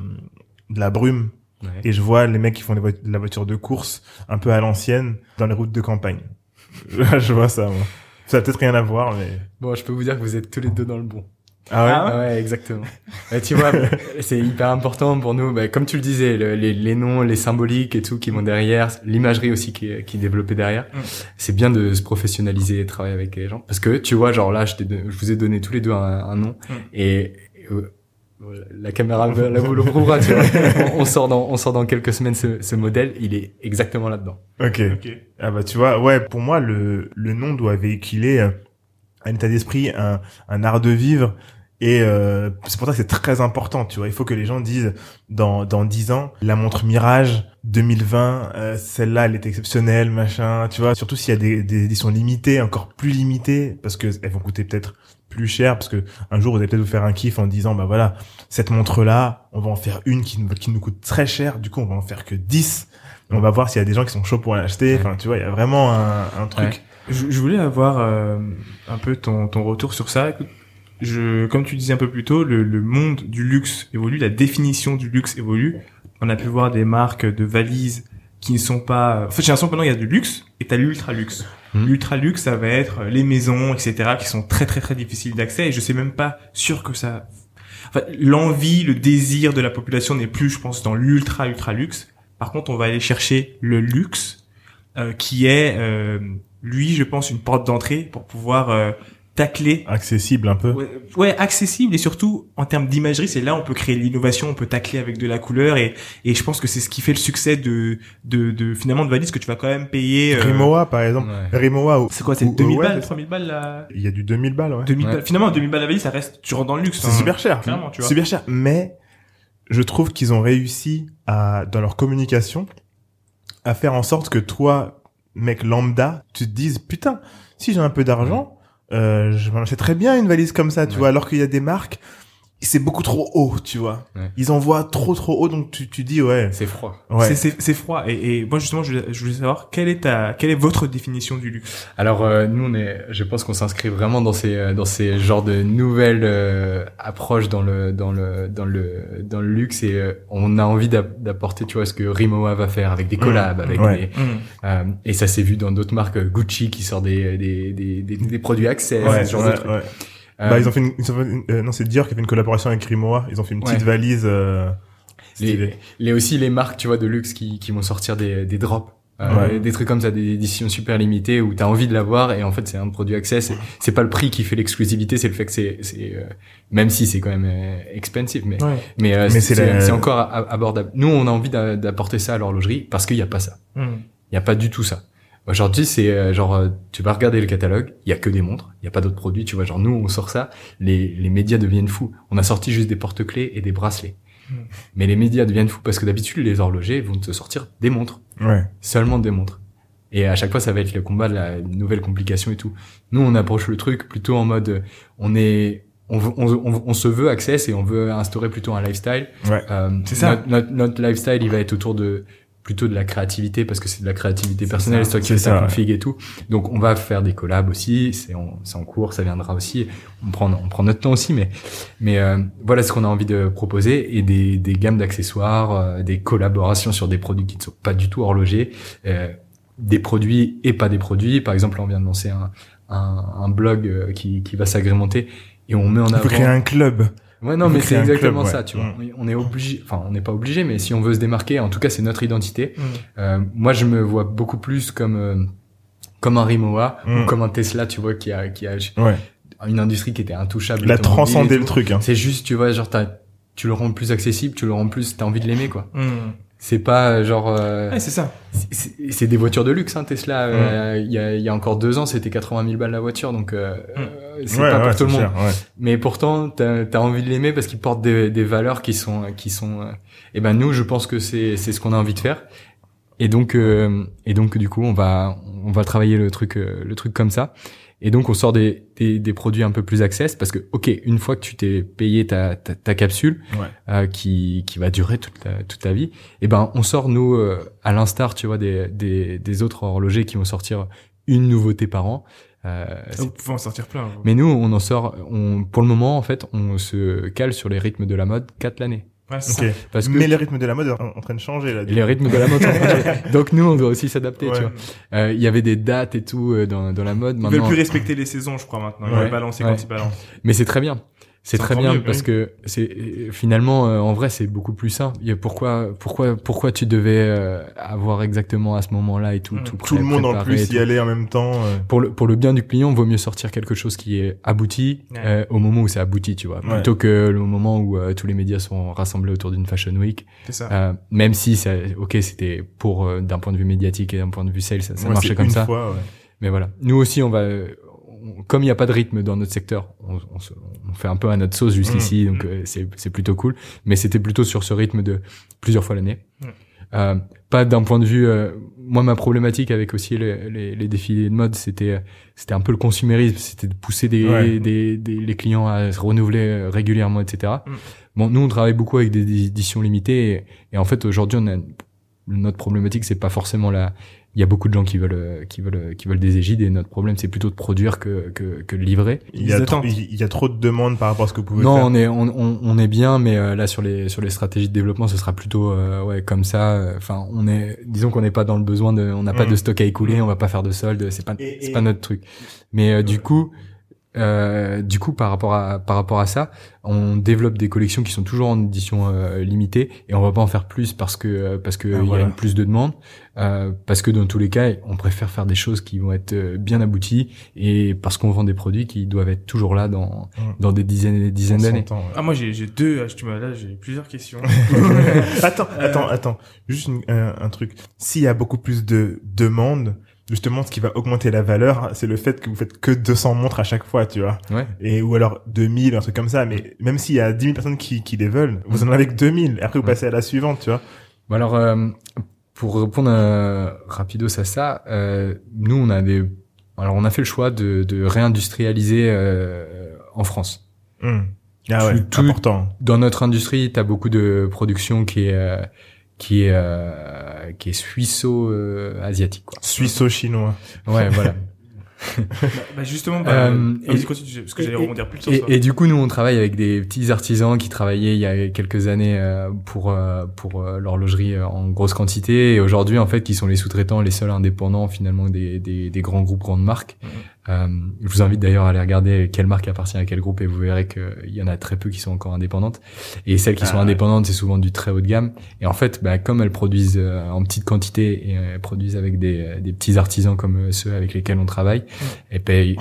Speaker 1: de la brume ouais. et je vois les mecs qui font de la voiture de course un peu à l'ancienne dans les routes de campagne. [LAUGHS] je vois ça moi. Ça a peut-être rien à voir, mais
Speaker 2: bon, je peux vous dire que vous êtes tous les deux dans le bon.
Speaker 1: Ah ouais,
Speaker 2: ah ouais, exactement. [LAUGHS] tu vois, c'est hyper important pour nous. Bah, comme tu le disais, les, les, noms, les symboliques et tout qui vont derrière, l'imagerie aussi qui, qui est développée derrière. Mm. C'est bien de se professionnaliser et travailler avec les gens. Parce que tu vois, genre là, je, je vous ai donné tous les deux un, un nom mm. et, euh, la caméra la vous le prouvera. Tu vois. [LAUGHS] on, sort dans on sort dans quelques semaines ce, ce modèle. Il est exactement là-dedans.
Speaker 1: Ok. Ah bah tu vois, ouais, pour moi le le nom doit véhiculer un état d'esprit, un, un art de vivre et euh, c'est pour ça que c'est très important, tu vois. Il faut que les gens disent dans dans dix ans, la montre Mirage 2020, euh, celle-là, elle est exceptionnelle, machin. Tu vois. Surtout s'il y a des, des éditions limitées, encore plus limitées, parce que elles vont coûter peut-être plus cher, parce que un jour vous allez peut-être vous faire un kiff en disant, bah voilà, cette montre-là, on va en faire une qui, qui nous coûte très cher. Du coup, on va en faire que 10. On va voir s'il y a des gens qui sont chauds pour l'acheter. Enfin, tu vois, il y a vraiment un, un truc.
Speaker 3: Je, je, voulais avoir euh, un peu ton, ton retour sur ça. Je, comme tu disais un peu plus tôt, le, le, monde du luxe évolue, la définition du luxe évolue. On a pu voir des marques de valises qui ne sont pas. En fait, j'ai l'impression que maintenant il y a du luxe et t'as l'ultra luxe. Mmh. L'ultra luxe, ça va être les maisons, etc., qui sont très très très difficiles d'accès. Et je sais même pas sûr que ça. Enfin, l'envie, le désir de la population n'est plus, je pense, dans l'ultra ultra luxe. Par contre, on va aller chercher le luxe, euh, qui est euh, lui, je pense, une porte d'entrée pour pouvoir euh, tacler.
Speaker 1: Accessible un peu.
Speaker 3: Ouais, accessible et surtout en termes d'imagerie, c'est là où on peut créer l'innovation, on peut tacler avec de la couleur et et je pense que c'est ce qui fait le succès de de, de finalement de valises que tu vas quand même payer.
Speaker 1: Euh... Rimowa par exemple. Ouais. Rimowa.
Speaker 3: C'est quoi, c'est 2000 balles, 3000 balles là.
Speaker 1: Il y a du 2000 balles, ouais.
Speaker 3: 2000 balles. Finalement, 2000 balles la valise, ça reste, tu rentres dans le luxe.
Speaker 1: C'est hein. super cher. Clairement, tu vois. Super cher, mais je trouve qu'ils ont réussi à dans leur communication à faire en sorte que toi, mec lambda, tu te dises putain, si j'ai un peu d'argent, euh, je m'en très bien une valise comme ça, tu vois, alors qu'il y a des marques c'est beaucoup trop haut, tu vois.
Speaker 2: Ouais.
Speaker 1: Ils envoient trop trop haut, donc tu, tu dis ouais.
Speaker 2: C'est froid.
Speaker 1: Ouais.
Speaker 3: C'est- C'est c'est froid. Et, et moi justement, je, voulais- je voulais savoir quelle est ta, quelle est votre définition du luxe?
Speaker 2: Alors euh, nous on est, je pense qu'on s'inscrit vraiment dans ces euh, dans ces genres de nouvelles euh, approches dans le dans le dans le dans le luxe et euh, on a envie d'app- d'apporter tu vois ce que Rimowa va faire avec des collabs avec
Speaker 1: ouais.
Speaker 2: des euh, et ça s'est vu dans d'autres marques Gucci qui sort des des des des, des produits accès
Speaker 1: Ouais,
Speaker 2: ce genre
Speaker 1: ouais,
Speaker 2: de trucs. Euh,
Speaker 1: Bah ils ont fait une, ils ont fait une- euh, non c'est Dior qui a fait une collaboration avec Rimowa. Ils ont fait une petite
Speaker 2: Ouais.
Speaker 1: valise. Euh,
Speaker 2: les, les aussi les marques tu vois de luxe qui qui vont sortir des des drops euh,
Speaker 1: Ouais.
Speaker 2: des trucs comme ça des éditions super limitées où t'as envie de l'avoir et en fait c'est un produit accès c'est pas le prix qui fait l'exclusivité c'est le fait que c'est c'est euh, même si c'est quand même euh, expensive mais
Speaker 3: Ouais.
Speaker 2: mais, euh,
Speaker 1: Mais
Speaker 2: c'est
Speaker 1: la-
Speaker 2: encore abordable nous on a envie d'a- d'apporter ça à l'horlogerie parce qu'il y a pas ça
Speaker 3: Mm.
Speaker 2: il y a pas du tout ça aujourd'hui c'est euh, genre euh, tu vas regarder le catalogue il y a que des montres il y a pas d'autres produits tu vois genre nous on sort ça les les médias deviennent fous on a sorti juste des porte-clés et des bracelets
Speaker 3: Mm.
Speaker 2: mais les médias deviennent fous parce que d'habitude les horlogers vont te sortir des montres
Speaker 1: Ouais.
Speaker 2: seulement des montres et à chaque fois ça va être le combat de la nouvelle complication et tout nous on approche le truc plutôt en mode on est on, on, on, on se veut access et on veut instaurer plutôt un lifestyle
Speaker 1: Ouais.
Speaker 2: euh,
Speaker 3: C'est ça.
Speaker 2: Notre, notre, notre lifestyle, il va être autour de plutôt de la créativité parce que c'est de la créativité personnelle, c'est toi qui fais
Speaker 1: ça,
Speaker 2: ta
Speaker 1: ouais.
Speaker 2: config et tout. Donc on va faire des collabs aussi, c'est en, cours, ça viendra aussi. On prend on prend notre temps aussi, mais mais euh, voilà ce qu'on a envie de proposer et des des gammes d'accessoires, euh, des collaborations sur des produits qui ne sont pas du tout horlogers, euh, des produits et pas des produits. Par exemple, on vient de lancer un un, un blog euh, qui qui va s'agrémenter et on met en
Speaker 1: On
Speaker 2: avant
Speaker 1: peut créer un club.
Speaker 2: Ouais, non, mais c'est exactement
Speaker 1: club,
Speaker 2: ça, tu vois.
Speaker 1: Mm.
Speaker 2: On est obligé, enfin, on n'est pas obligé, mais si on veut se démarquer, en tout cas, c'est notre identité.
Speaker 3: Mm.
Speaker 2: Euh, moi, je me vois beaucoup plus comme euh, comme un Rimowa
Speaker 1: Mm.
Speaker 2: ou comme un Tesla, tu vois, qui a qui a
Speaker 1: Ouais.
Speaker 2: une industrie qui était intouchable. Et
Speaker 1: transcender
Speaker 2: tout.
Speaker 1: le truc. Hein.
Speaker 2: C'est juste, tu vois, genre tu le rends plus accessible, tu le rends plus, t'as envie de l'aimer, quoi. C'est pas euh, genre, euh,
Speaker 3: Ouais, c'est ça.
Speaker 2: c'est- des voitures de luxe, hein, Tesla. Euh, Il y a il y a encore deux ans, c'était 80 000 balles la voiture, donc euh,
Speaker 3: Mm.
Speaker 2: euh, c'est
Speaker 1: Ouais,
Speaker 2: pas
Speaker 1: ouais,
Speaker 2: pour tout le monde.
Speaker 1: cher, ouais.
Speaker 2: Mais pourtant, t'as as envie de l'aimer parce qu'il porte des, des valeurs qui sont, qui sont. euh, Et ben nous, je pense que c'est c'est ce qu'on a envie de faire. Et donc, euh, et donc du coup, on va on va travailler le truc le truc comme ça. Et donc, on sort des, des, des produits un peu plus access parce que, ok, une fois que tu t'es payé ta, ta, ta capsule
Speaker 1: Ouais.
Speaker 2: euh, qui, qui va durer toute la, toute ta vie, et ben on sort nous euh, à l'instar, tu vois, des, des, des autres horlogers qui vont sortir une nouveauté par an. Euh,
Speaker 3: Vous pouvez en sortir plein. vous.
Speaker 2: mais nous, on en sort, on, pour le moment, en fait, on se cale sur les rythmes de la mode quatre l'année.
Speaker 3: Ouais, c'est
Speaker 1: Ok.
Speaker 3: ça.
Speaker 2: Parce que
Speaker 1: Mais les rythmes de la mode sont en train de changer là.
Speaker 2: et les rythmes de la mode sont changés. Donc nous, on doit aussi s'adapter,
Speaker 1: Ouais.
Speaker 2: tu vois. Euh, Il y avait des dates et tout euh, dans, dans la mode.
Speaker 3: Ils veulent
Speaker 2: Maintenant,
Speaker 3: plus respecter les saisons, je crois, maintenant. Ils
Speaker 2: Ouais.
Speaker 3: veulent balancer
Speaker 2: Ouais.
Speaker 3: quand ils balancent.
Speaker 2: mais c'est très bien. C'est très bien
Speaker 3: mieux,
Speaker 2: parce
Speaker 3: oui.
Speaker 2: que c'est finalement euh, en vrai c'est beaucoup plus simple. A pourquoi pourquoi pourquoi tu devais euh, avoir exactement à ce moment-là et tout
Speaker 3: Mm.
Speaker 2: tout
Speaker 1: Tout le monde en
Speaker 2: et
Speaker 1: plus y aller en même temps. euh.
Speaker 2: pour le pour le bien du client, vaut mieux sortir quelque chose qui est abouti
Speaker 3: Ouais.
Speaker 2: euh, au moment où c'est abouti, tu vois,
Speaker 1: Ouais.
Speaker 2: plutôt que le moment où euh, tous les médias sont rassemblés autour d'une fashion week.
Speaker 3: C'est ça.
Speaker 2: Euh, même si ça, ok, c'était pour euh, d'un point de vue médiatique et d'un point de vue sales, ça, ça
Speaker 1: Ouais,
Speaker 2: marchait comme ça.
Speaker 1: fois, ouais.
Speaker 2: Mais voilà, nous aussi, on va, euh, on- comme il n'y a pas de rythme dans notre secteur, on, on se- on fait un peu à notre sauce jusqu'ici, donc euh, c'est plutôt cool. Mais c'était plutôt sur ce rythme de plusieurs fois l'année.
Speaker 3: Mm.
Speaker 2: Euh, pas d'un point de vue, euh, moi ma problématique avec aussi les, les, les défilés de mode, c'était c'était un peu le consumérisme, c'était de pousser des,
Speaker 1: Ouais.
Speaker 2: des, des les clients à se renouveler euh, régulièrement, etc. Bon, nous on travaille beaucoup avec des éditions limitées et, et en fait aujourd'hui on a notre problématique c'est pas forcément la il y a beaucoup de gens qui veulent euh, qui veulent qui veulent des égides et notre problème c'est plutôt de produire que que, que de livrer.
Speaker 1: Il y, a trop,
Speaker 3: attendent.
Speaker 1: il y a trop de demandes par rapport à ce que vous pouvez
Speaker 2: Non,
Speaker 1: faire.
Speaker 2: on est on, on, est bien, mais euh, là sur les sur les stratégies de développement, ce sera plutôt euh, ouais comme ça. euh, Enfin, on est disons qu'on n'est pas dans le besoin de, on n'a pas
Speaker 1: Mm.
Speaker 2: de stock à écouler, on va pas faire de solde, c'est pas c'est pas notre truc. Mais euh, du coup. Euh, du coup, par rapport à par rapport à ça, on développe des collections qui sont toujours en édition euh, limitée et on va pas en faire plus parce que euh, parce que
Speaker 1: Ah,
Speaker 2: il y a une plus de demandes, euh, parce que dans tous les cas, on préfère faire des choses qui vont être euh, bien abouties et parce qu'on vend des produits qui doivent être toujours là dans dans des dizaines et des dizaines d'années.
Speaker 1: ouais.
Speaker 3: Ah, moi, j'ai j'ai deux, ah, tu m'as- là, j'ai plusieurs questions. [LAUGHS]
Speaker 1: attends, attends, attends. Juste une- un, un truc. S'il y a beaucoup plus de demandes, justement, ce qui va augmenter la valeur, c'est le fait que vous faites que 200 montres à chaque fois, tu vois.
Speaker 2: Ouais.
Speaker 1: Et, ou alors 2000, un truc comme ça. Mais même s'il y a 10 000 personnes qui, qui les veulent, vous en avez que 2000. Et après, vous passez à la suivante, tu vois.
Speaker 2: Bon alors, euh, pour répondre euh, rapidos à ça, euh, nous on a des, alors on a fait le choix de, de réindustrialiser euh, en France.
Speaker 1: Hmm. Ah ouais,
Speaker 2: Tout-
Speaker 1: important.
Speaker 2: Dans notre industrie, tu as beaucoup de production qui est euh, qui est euh, qui est suisso-asiatique quoi.
Speaker 1: Suisso-chinois.
Speaker 2: Ouais, voilà. [LAUGHS]
Speaker 3: Bah, justement, bah,
Speaker 2: Euh,
Speaker 3: vas-y,
Speaker 2: et-
Speaker 3: continue, parce que j'allais rebondir plus sur
Speaker 2: Et,
Speaker 3: ça.
Speaker 2: et du coup, nous, on travaille avec des petits artisans qui travaillaient il y a quelques années euh, pour euh, pour euh, l'horlogerie euh, en grosse quantité et aujourd'hui, en fait, qui sont les sous-traitants, les seuls indépendants finalement des des, des grands groupes, grandes marques.
Speaker 3: Mhm.
Speaker 2: Euh, je vous invite d'ailleurs à aller regarder quelle marque appartient à quel groupe et vous verrez qu'il y en a très peu qui sont encore indépendantes. Et celles qui
Speaker 1: Ah
Speaker 2: sont
Speaker 1: ouais.
Speaker 2: indépendantes, c'est souvent du très haut de gamme. Et en fait, bah, comme elles produisent euh, en petite quantité et euh, elles produisent avec des, euh, des petits artisans comme ceux avec lesquels on travaille, elles payent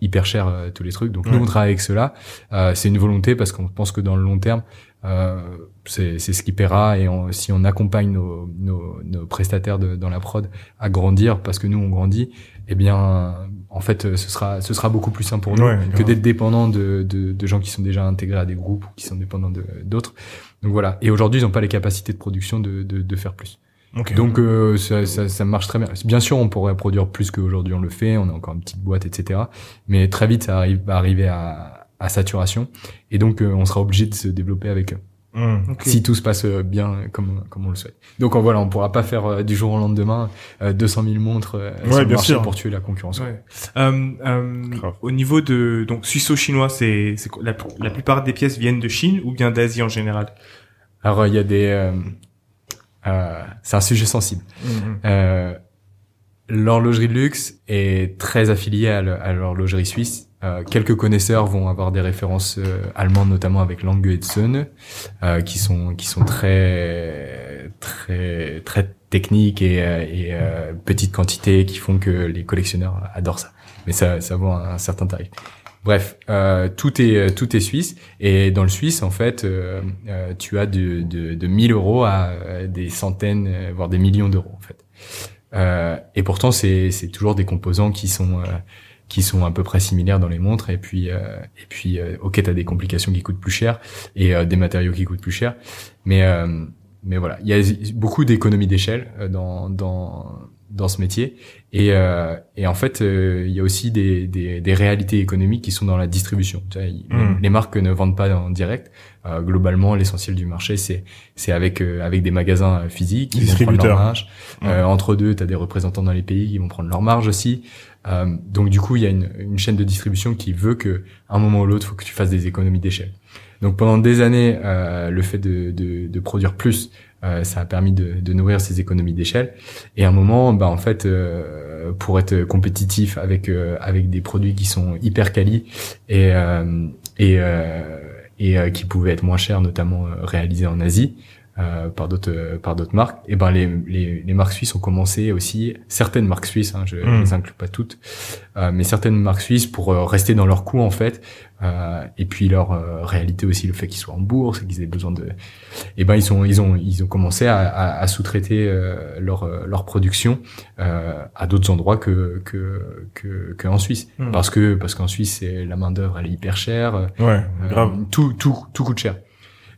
Speaker 2: hyper cher tous les trucs. Donc nous, on travaille avec cela. Euh, c'est une volonté parce qu'on pense que dans le long terme, c'est c'est ce qui paiera. Et on- si on accompagne nos, nos, nos prestataires de- dans la prod à grandir, parce que nous, on grandit, eh bien, en fait, euh, ce sera ce sera beaucoup plus simple pour nous
Speaker 1: Ouais,
Speaker 2: que d'être dépendant de, de, de gens qui sont déjà intégrés à des groupes ou qui sont dépendants d'autres. Donc voilà. Et aujourd'hui, ils n'ont pas les capacités de production de, de, de faire plus.
Speaker 1: Ok.
Speaker 2: Donc euh, ça, ça, ça marche très bien. Bien sûr, on pourrait produire plus qu'aujourd'hui on le fait. On a encore une petite boîte, etc. Mais très vite, ça arrive, va arriver à, à saturation. Et donc, euh, on sera obligé de se développer avec eux.
Speaker 1: Hmm.
Speaker 2: Si tout se passe euh, bien comme, comme on le souhaite. Donc euh, voilà, on pourra pas faire euh, du jour au lendemain euh, 200 000 montres euh,
Speaker 1: Ouais,
Speaker 2: sur le
Speaker 1: bien
Speaker 2: marché
Speaker 1: sûr.
Speaker 2: pour tuer la concurrence.
Speaker 3: Ouais. Euh, euh, au niveau de donc suisso-chinois, c'est c'est quoi- la, la plupart des pièces viennent de Chine ou bien d'Asie en général?
Speaker 2: Alors il y a des... euh, euh, c'est un sujet sensible. Euh, l'horlogerie de luxe est très affiliée à l'horlogerie suisse. Euh, quelques connaisseurs vont avoir des références euh, allemandes, notamment avec Lange et euh, qui sont qui sont très très très techniques et, euh, et petites quantités, qui font que les collectionneurs adorent ça. Mais ça ça vaut un, certain tarif. Bref, tout est tout est suisse et dans le suisse en fait, tu as de, de de 1000 euros à des centaines voire des millions d'euros en fait. Et pourtant, c'est c'est toujours des composants qui sont qui sont à peu près similaires dans les montres. Et puis euh, et puis, euh, ok, t'as des complications qui coûtent plus cher et euh, des matériaux qui coûtent plus cher. Mais euh, mais voilà, il y a beaucoup d'économies d'échelle euh, dans dans dans ce métier. Et et, et en fait, euh, il y a aussi des, des des réalités économiques qui sont dans la distribution. Tu vois, il-
Speaker 1: Mm.
Speaker 2: Les marques ne vendent pas en direct. Euh, globalement, l'essentiel du marché, c'est c'est avec euh, avec des magasins euh, physiques qui vont prendre leur
Speaker 1: Distributeurs.
Speaker 2: marge. Euh, entre deux, tu as des représentants dans les pays qui vont prendre leur marge aussi. Euh, donc du coup, il y a une, une chaîne de distribution qui veut que à un moment ou l'autre, faut que tu fasses des économies d'échelle. Donc pendant des années, euh, le fait de, de, de produire plus, euh, ça a permis de, nourrir ces économies d'échelle. Et à un moment, bah en fait, euh, pour être compétitif avec euh, avec des produits qui sont hyper quali et euh, et et qui pouvaient être moins chers, notamment réalisés en Asie euh, par d'autres euh, par d'autres marques. Et ben les, les les marques suisses ont commencé aussi certaines marques suisses, hein, je ne
Speaker 1: Mm.
Speaker 2: les inclus pas toutes, euh, mais certaines marques suisses pour euh, rester dans leur coût en fait. Euh, et puis leur réalité aussi, le fait qu'ils soient en bourse qu'ils aient besoin de, et ben ils sont ils ont ils ont commencé à, à, à sous-traiter euh, leur leur production euh, à d'autres endroits que que que qu'en Suisse
Speaker 3: Mm.
Speaker 2: parce que parce qu'en Suisse c'est la main d'œuvre elle est hyper chère
Speaker 1: Ouais, grave.
Speaker 2: tout, tout, tout coûte cher.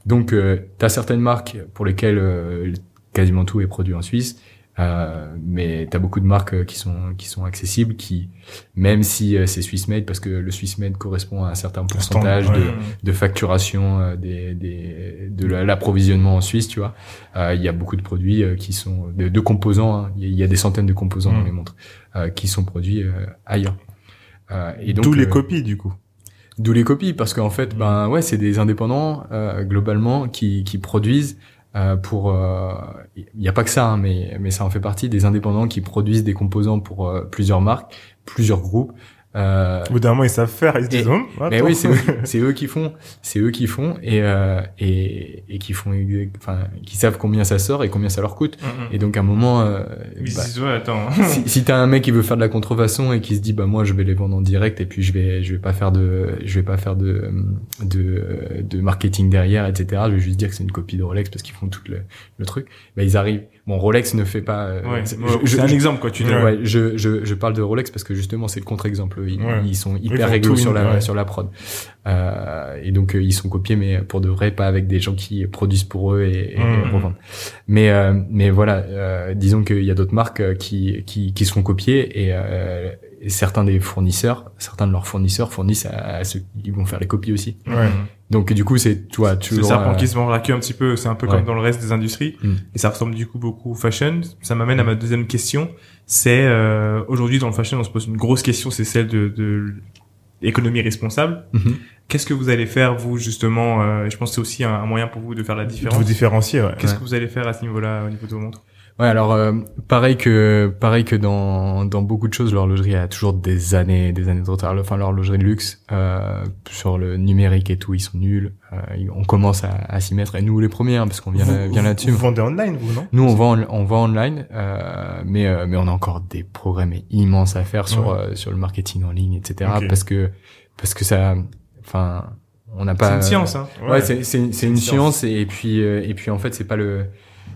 Speaker 2: Donc, euh, tu as certaines marques pour lesquelles euh, quasiment tout est produit en Suisse, euh, mais tu as beaucoup de marques euh, qui sont qui sont accessibles, qui même si euh, c'est Swiss made, parce que le Swiss made correspond à un certain pourcentage
Speaker 1: ouais.
Speaker 2: de, de facturation euh, des, des de la- l'approvisionnement en Suisse, tu vois. Euh, Il y a beaucoup de produits qui sont de, de composants. hein. Il y a- il y, a des centaines de composants
Speaker 1: Mm.
Speaker 2: dans les montres euh, qui sont produits ailleurs. Euh, et donc
Speaker 1: D'où les copies, du coup.
Speaker 2: D'où les copies, parce qu'en fait, ben ouais, c'est des indépendants euh, globalement qui, qui produisent euh, pour. Il n'y a pas que ça, hein, mais mais ça en fait partie des indépendants qui produisent des composants pour euh, plusieurs marques, plusieurs groupes. Euh,
Speaker 1: Au bout d'un moment, ils savent faire, ils se disent, Hum,
Speaker 2: mais oui, c'est eux, qui font, c'est eux qui font et euh, et et qui font, enfin, qui savent combien ça sort et combien ça leur coûte.
Speaker 3: Mhm.
Speaker 2: Et donc à un moment, euh, bah,
Speaker 3: disent, ouais, attends. [LAUGHS]
Speaker 2: si, si t'as un mec qui veut faire de la contrefaçon et qui se dit bah moi je vais les vendre en direct et puis je vais je vais pas faire de je vais pas faire de de, de marketing derrière etc je vais juste dire que c'est une copie de Rolex parce qu'ils font tout le, le truc bah ils arrivent bon Rolex ne fait pas euh,
Speaker 3: Ouais,
Speaker 2: c'est-
Speaker 3: un
Speaker 2: je-
Speaker 3: exemple, quoi, tu dis.
Speaker 1: Ouais.
Speaker 2: Je, je, je parle de Rolex parce que justement c'est le contre-exemple. Ils, ils sont
Speaker 1: Ils
Speaker 2: hyper
Speaker 1: tout,
Speaker 2: sur la sur la prod. Euh, et donc ils sont copiés, mais pour de vrai, pas avec des gens qui produisent pour eux et, et
Speaker 3: Mmh.
Speaker 2: revendent. Mais mais voilà, disons qu'il y a d'autres marques qui qui qui se font copier et, et certains des fournisseurs, certains de leurs fournisseurs fournissent à, à ceux qui vont faire les copies aussi.
Speaker 1: Ouais.
Speaker 2: Donc du coup c'est toi tu
Speaker 3: C'est le serpent qui se mange la queue un petit peu, c'est un peu
Speaker 2: Ouais.
Speaker 3: comme dans le reste des industries
Speaker 2: Mm.
Speaker 3: et ça ressemble du coup beaucoup au fashion. Ça m'amène à ma deuxième question, c'est euh, aujourd'hui dans le fashion on se pose une grosse question, c'est celle de, de l'économie responsable.
Speaker 2: Mhm.
Speaker 3: Qu'est-ce que vous allez faire vous justement euh, Je pense que c'est aussi un, un moyen pour vous de faire la
Speaker 1: De
Speaker 3: différence.
Speaker 1: vous différencier, ouais.
Speaker 3: Qu'est-ce
Speaker 2: Ouais.
Speaker 3: que vous allez faire à ce niveau-là au niveau de vos montres?
Speaker 2: Ouais, alors euh, pareil que pareil que dans dans beaucoup de choses, l'horlogerie a toujours des années des années de retard. Enfin, l'horlogerie de luxe euh, sur le numérique et tout, ils sont nuls. Euh, on commence à, à s'y mettre et nous les premiers, hein, parce qu'on vient
Speaker 1: Vous-
Speaker 2: vient là-dessus.
Speaker 1: Vous vendez online, vous, non?
Speaker 2: Nous, on vend on vend online, euh, mais euh, mais on a encore des progrès mais immenses à faire sur
Speaker 1: Ouais.
Speaker 2: euh, sur le marketing en ligne, etc. Parce que parce que ça, enfin, on n'a pas.
Speaker 3: C'est une science, hein.
Speaker 2: Ouais, c'est c'est c'est une
Speaker 3: science.
Speaker 2: science et puis euh, et puis en fait c'est pas le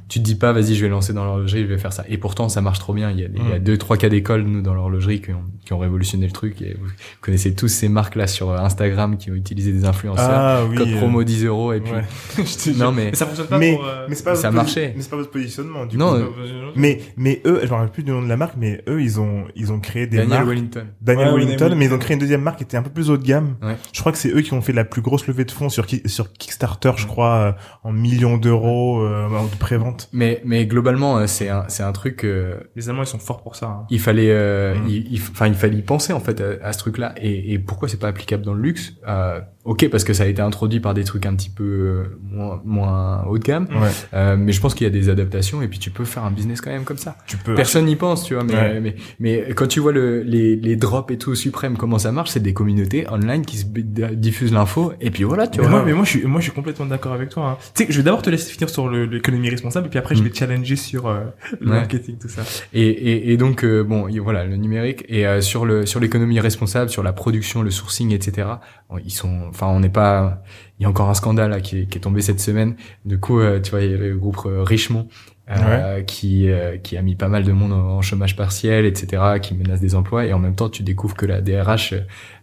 Speaker 2: tu te dis pas vas-y je vais lancer dans l'horlogerie je vais faire ça et pourtant ça marche trop bien il y a, il y a
Speaker 1: Mm.
Speaker 2: deux trois cas d'école nous dans l'horlogerie qui ont qui ont révolutionné le truc et vous connaissez tous ces marques là sur Instagram qui ont utilisé des influenceurs
Speaker 1: Ah oui.
Speaker 2: code
Speaker 1: euh,
Speaker 2: promo 10 euros et puis
Speaker 1: ouais. [LAUGHS]
Speaker 2: Non mais
Speaker 3: ça fonctionne pas
Speaker 1: Mais,
Speaker 3: pour. euh,
Speaker 1: mais c'est pas
Speaker 2: ça marchait.
Speaker 1: Mais c'est pas votre positionnement, du
Speaker 2: Non,
Speaker 1: coup.
Speaker 2: euh,
Speaker 1: Mais, mais eux, je me rappelle plus du nom de la marque, mais eux, ils ont, ils ont créé des
Speaker 2: Daniel
Speaker 1: marques.
Speaker 2: Wellington
Speaker 1: Daniel
Speaker 3: Ouais,
Speaker 1: Wellington, mais ils ont créé une deuxième marque qui était un peu plus haut de gamme.
Speaker 2: Ouais.
Speaker 1: Je crois que c'est eux qui ont fait la plus grosse levée de fonds sur, sur Kickstarter, je crois, euh, en millions d'euros euh, de prévente.
Speaker 2: Mais mais globalement euh, c'est un c'est un truc euh,
Speaker 3: Les Allemands ils sont forts pour ça. hein.
Speaker 2: il fallait euh,
Speaker 1: Mm.
Speaker 2: il, il- enfin il fallait y penser en fait à, à ce truc là et, et pourquoi c'est pas applicable dans le luxe? Euh, ok parce que ça a été introduit par des trucs un petit peu euh, moins moins haut de gamme
Speaker 1: Ouais.
Speaker 2: euh, mais je pense qu'il y a des adaptations et puis tu peux faire un business quand même comme ça
Speaker 1: Tu peux.
Speaker 2: personne n'y pense tu vois mais
Speaker 1: Ouais.
Speaker 2: mais mais quand tu vois le les les drops et tout suprême comment ça marche c'est des communautés online qui se diffusent l'info et puis voilà tu
Speaker 3: Mais
Speaker 2: vois
Speaker 3: moi, mais moi, je suis, moi, je suis complètement d'accord avec toi. Hein. Tu sais, je vais d'abord te laisser finir sur l'économie responsable, et puis après, je
Speaker 2: Mm.
Speaker 3: vais te challenger sur euh, le
Speaker 2: Ouais.
Speaker 3: marketing, tout ça.
Speaker 2: Et, et, et donc euh, bon, voilà le numérique et euh, sur le sur l'économie responsable, sur la production, le sourcing, etc. bon, Ils sont, enfin, on n'est pas. Il y a encore un scandale qui, est, qui est tombé cette semaine. Du coup, euh, tu vois, il y a le groupe euh, Richemont euh, qui euh, qui a mis pas mal de monde en, chômage partiel, etc. Qui menace des emplois et en même temps, tu découvres que la DRH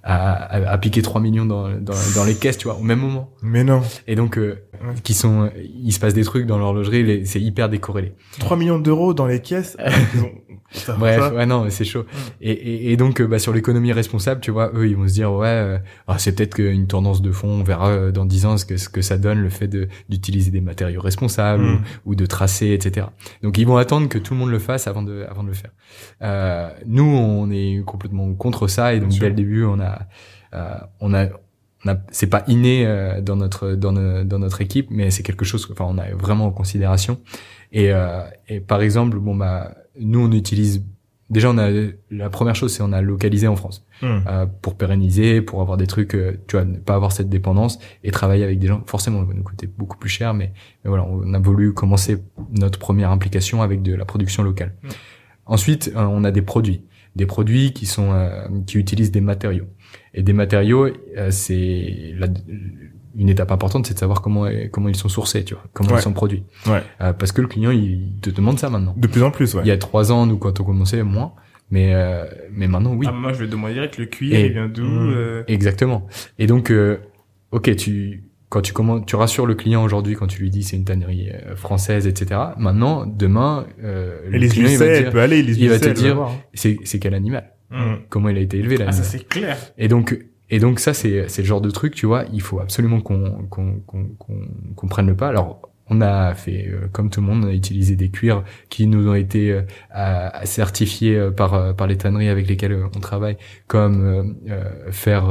Speaker 2: a, a, a piqué 3 millions dans, dans dans les caisses, tu vois, au même moment.
Speaker 1: Mais non.
Speaker 2: Et donc, euh,
Speaker 1: Ouais.
Speaker 2: qui sont, il se passe des trucs dans l'horlogerie, c'est hyper décorrélé.
Speaker 1: 3 millions d'euros dans les caisses. [LAUGHS] ça-
Speaker 2: Bref,
Speaker 1: ça-
Speaker 2: ouais, non, c'est chaud. Et, et, et donc, euh, bah, sur l'économie responsable, tu vois, eux, ils vont se dire, ouais, euh, ah, c'est peut-être qu'une tendance de fond, on verra euh, dans 10 ans ce que, ce que ça donne, le fait de d'utiliser des matériaux responsables
Speaker 1: Mm.
Speaker 2: ou, ou de tracer, etc. Donc, ils vont attendre que tout le monde le fasse avant de, avant de le faire. Euh, nous, on est complètement contre ça, et donc, dès le début, on a, euh, on a, on a, c'est pas inné euh, dans notre dans, no- dans notre équipe, mais c'est quelque chose, enfin, on a vraiment en considération. Et, euh, et par exemple, bon bah, nous on utilise déjà on a la première chose c'est on a localisé en France
Speaker 1: Hmm.
Speaker 2: euh, pour pérenniser, pour avoir des trucs, euh, tu vois, ne pas avoir cette dépendance et travailler avec des gens. Forcément, ça va nous coûter beaucoup plus cher, mais, mais voilà, on a voulu commencer notre première implication avec de la production locale.
Speaker 3: Mm.
Speaker 2: Ensuite, euh, on a des produits, des produits qui sont euh, qui utilisent des matériaux et des matériaux, euh, c'est la- une étape importante, c'est de savoir comment comment ils sont sourcés, tu vois, comment
Speaker 1: Ouais.
Speaker 2: ils sont produits.
Speaker 1: Ouais.
Speaker 2: Euh, parce que le client, il te demande ça maintenant.
Speaker 1: De plus en plus, ouais.
Speaker 2: Il y a trois ans, nous, quand on commençait, moins. Mais, euh, mais maintenant, oui.
Speaker 3: Ah, moi, je vais demander direct le cuir,
Speaker 2: Et-
Speaker 3: il vient d'où
Speaker 1: Mm.
Speaker 3: euh,
Speaker 2: Exactement. Et donc, euh, ok, tu, quand tu commences, tu rassures le client aujourd'hui quand tu lui dis c'est une tannerie euh, française, etc. Maintenant, demain, euh, le
Speaker 1: Elise
Speaker 2: client, il va dire,
Speaker 1: peut aller, Elise
Speaker 2: il va te dire- c'est, quel animal?
Speaker 3: Mm.
Speaker 2: Comment il a été élevé,
Speaker 3: Ah,
Speaker 2: l'animal?
Speaker 3: ça, c'est clair.
Speaker 2: Et donc, et donc ça, c'est, c'est le genre de truc, tu vois, il faut absolument qu'on, qu'on, qu'on, qu'on, qu'on prenne le pas. Alors, on a fait, euh, comme tout le monde, on a utilisé des cuirs qui nous ont été euh, à- certifiés euh, par, euh, par les tanneries avec lesquelles on travaille, comme Fair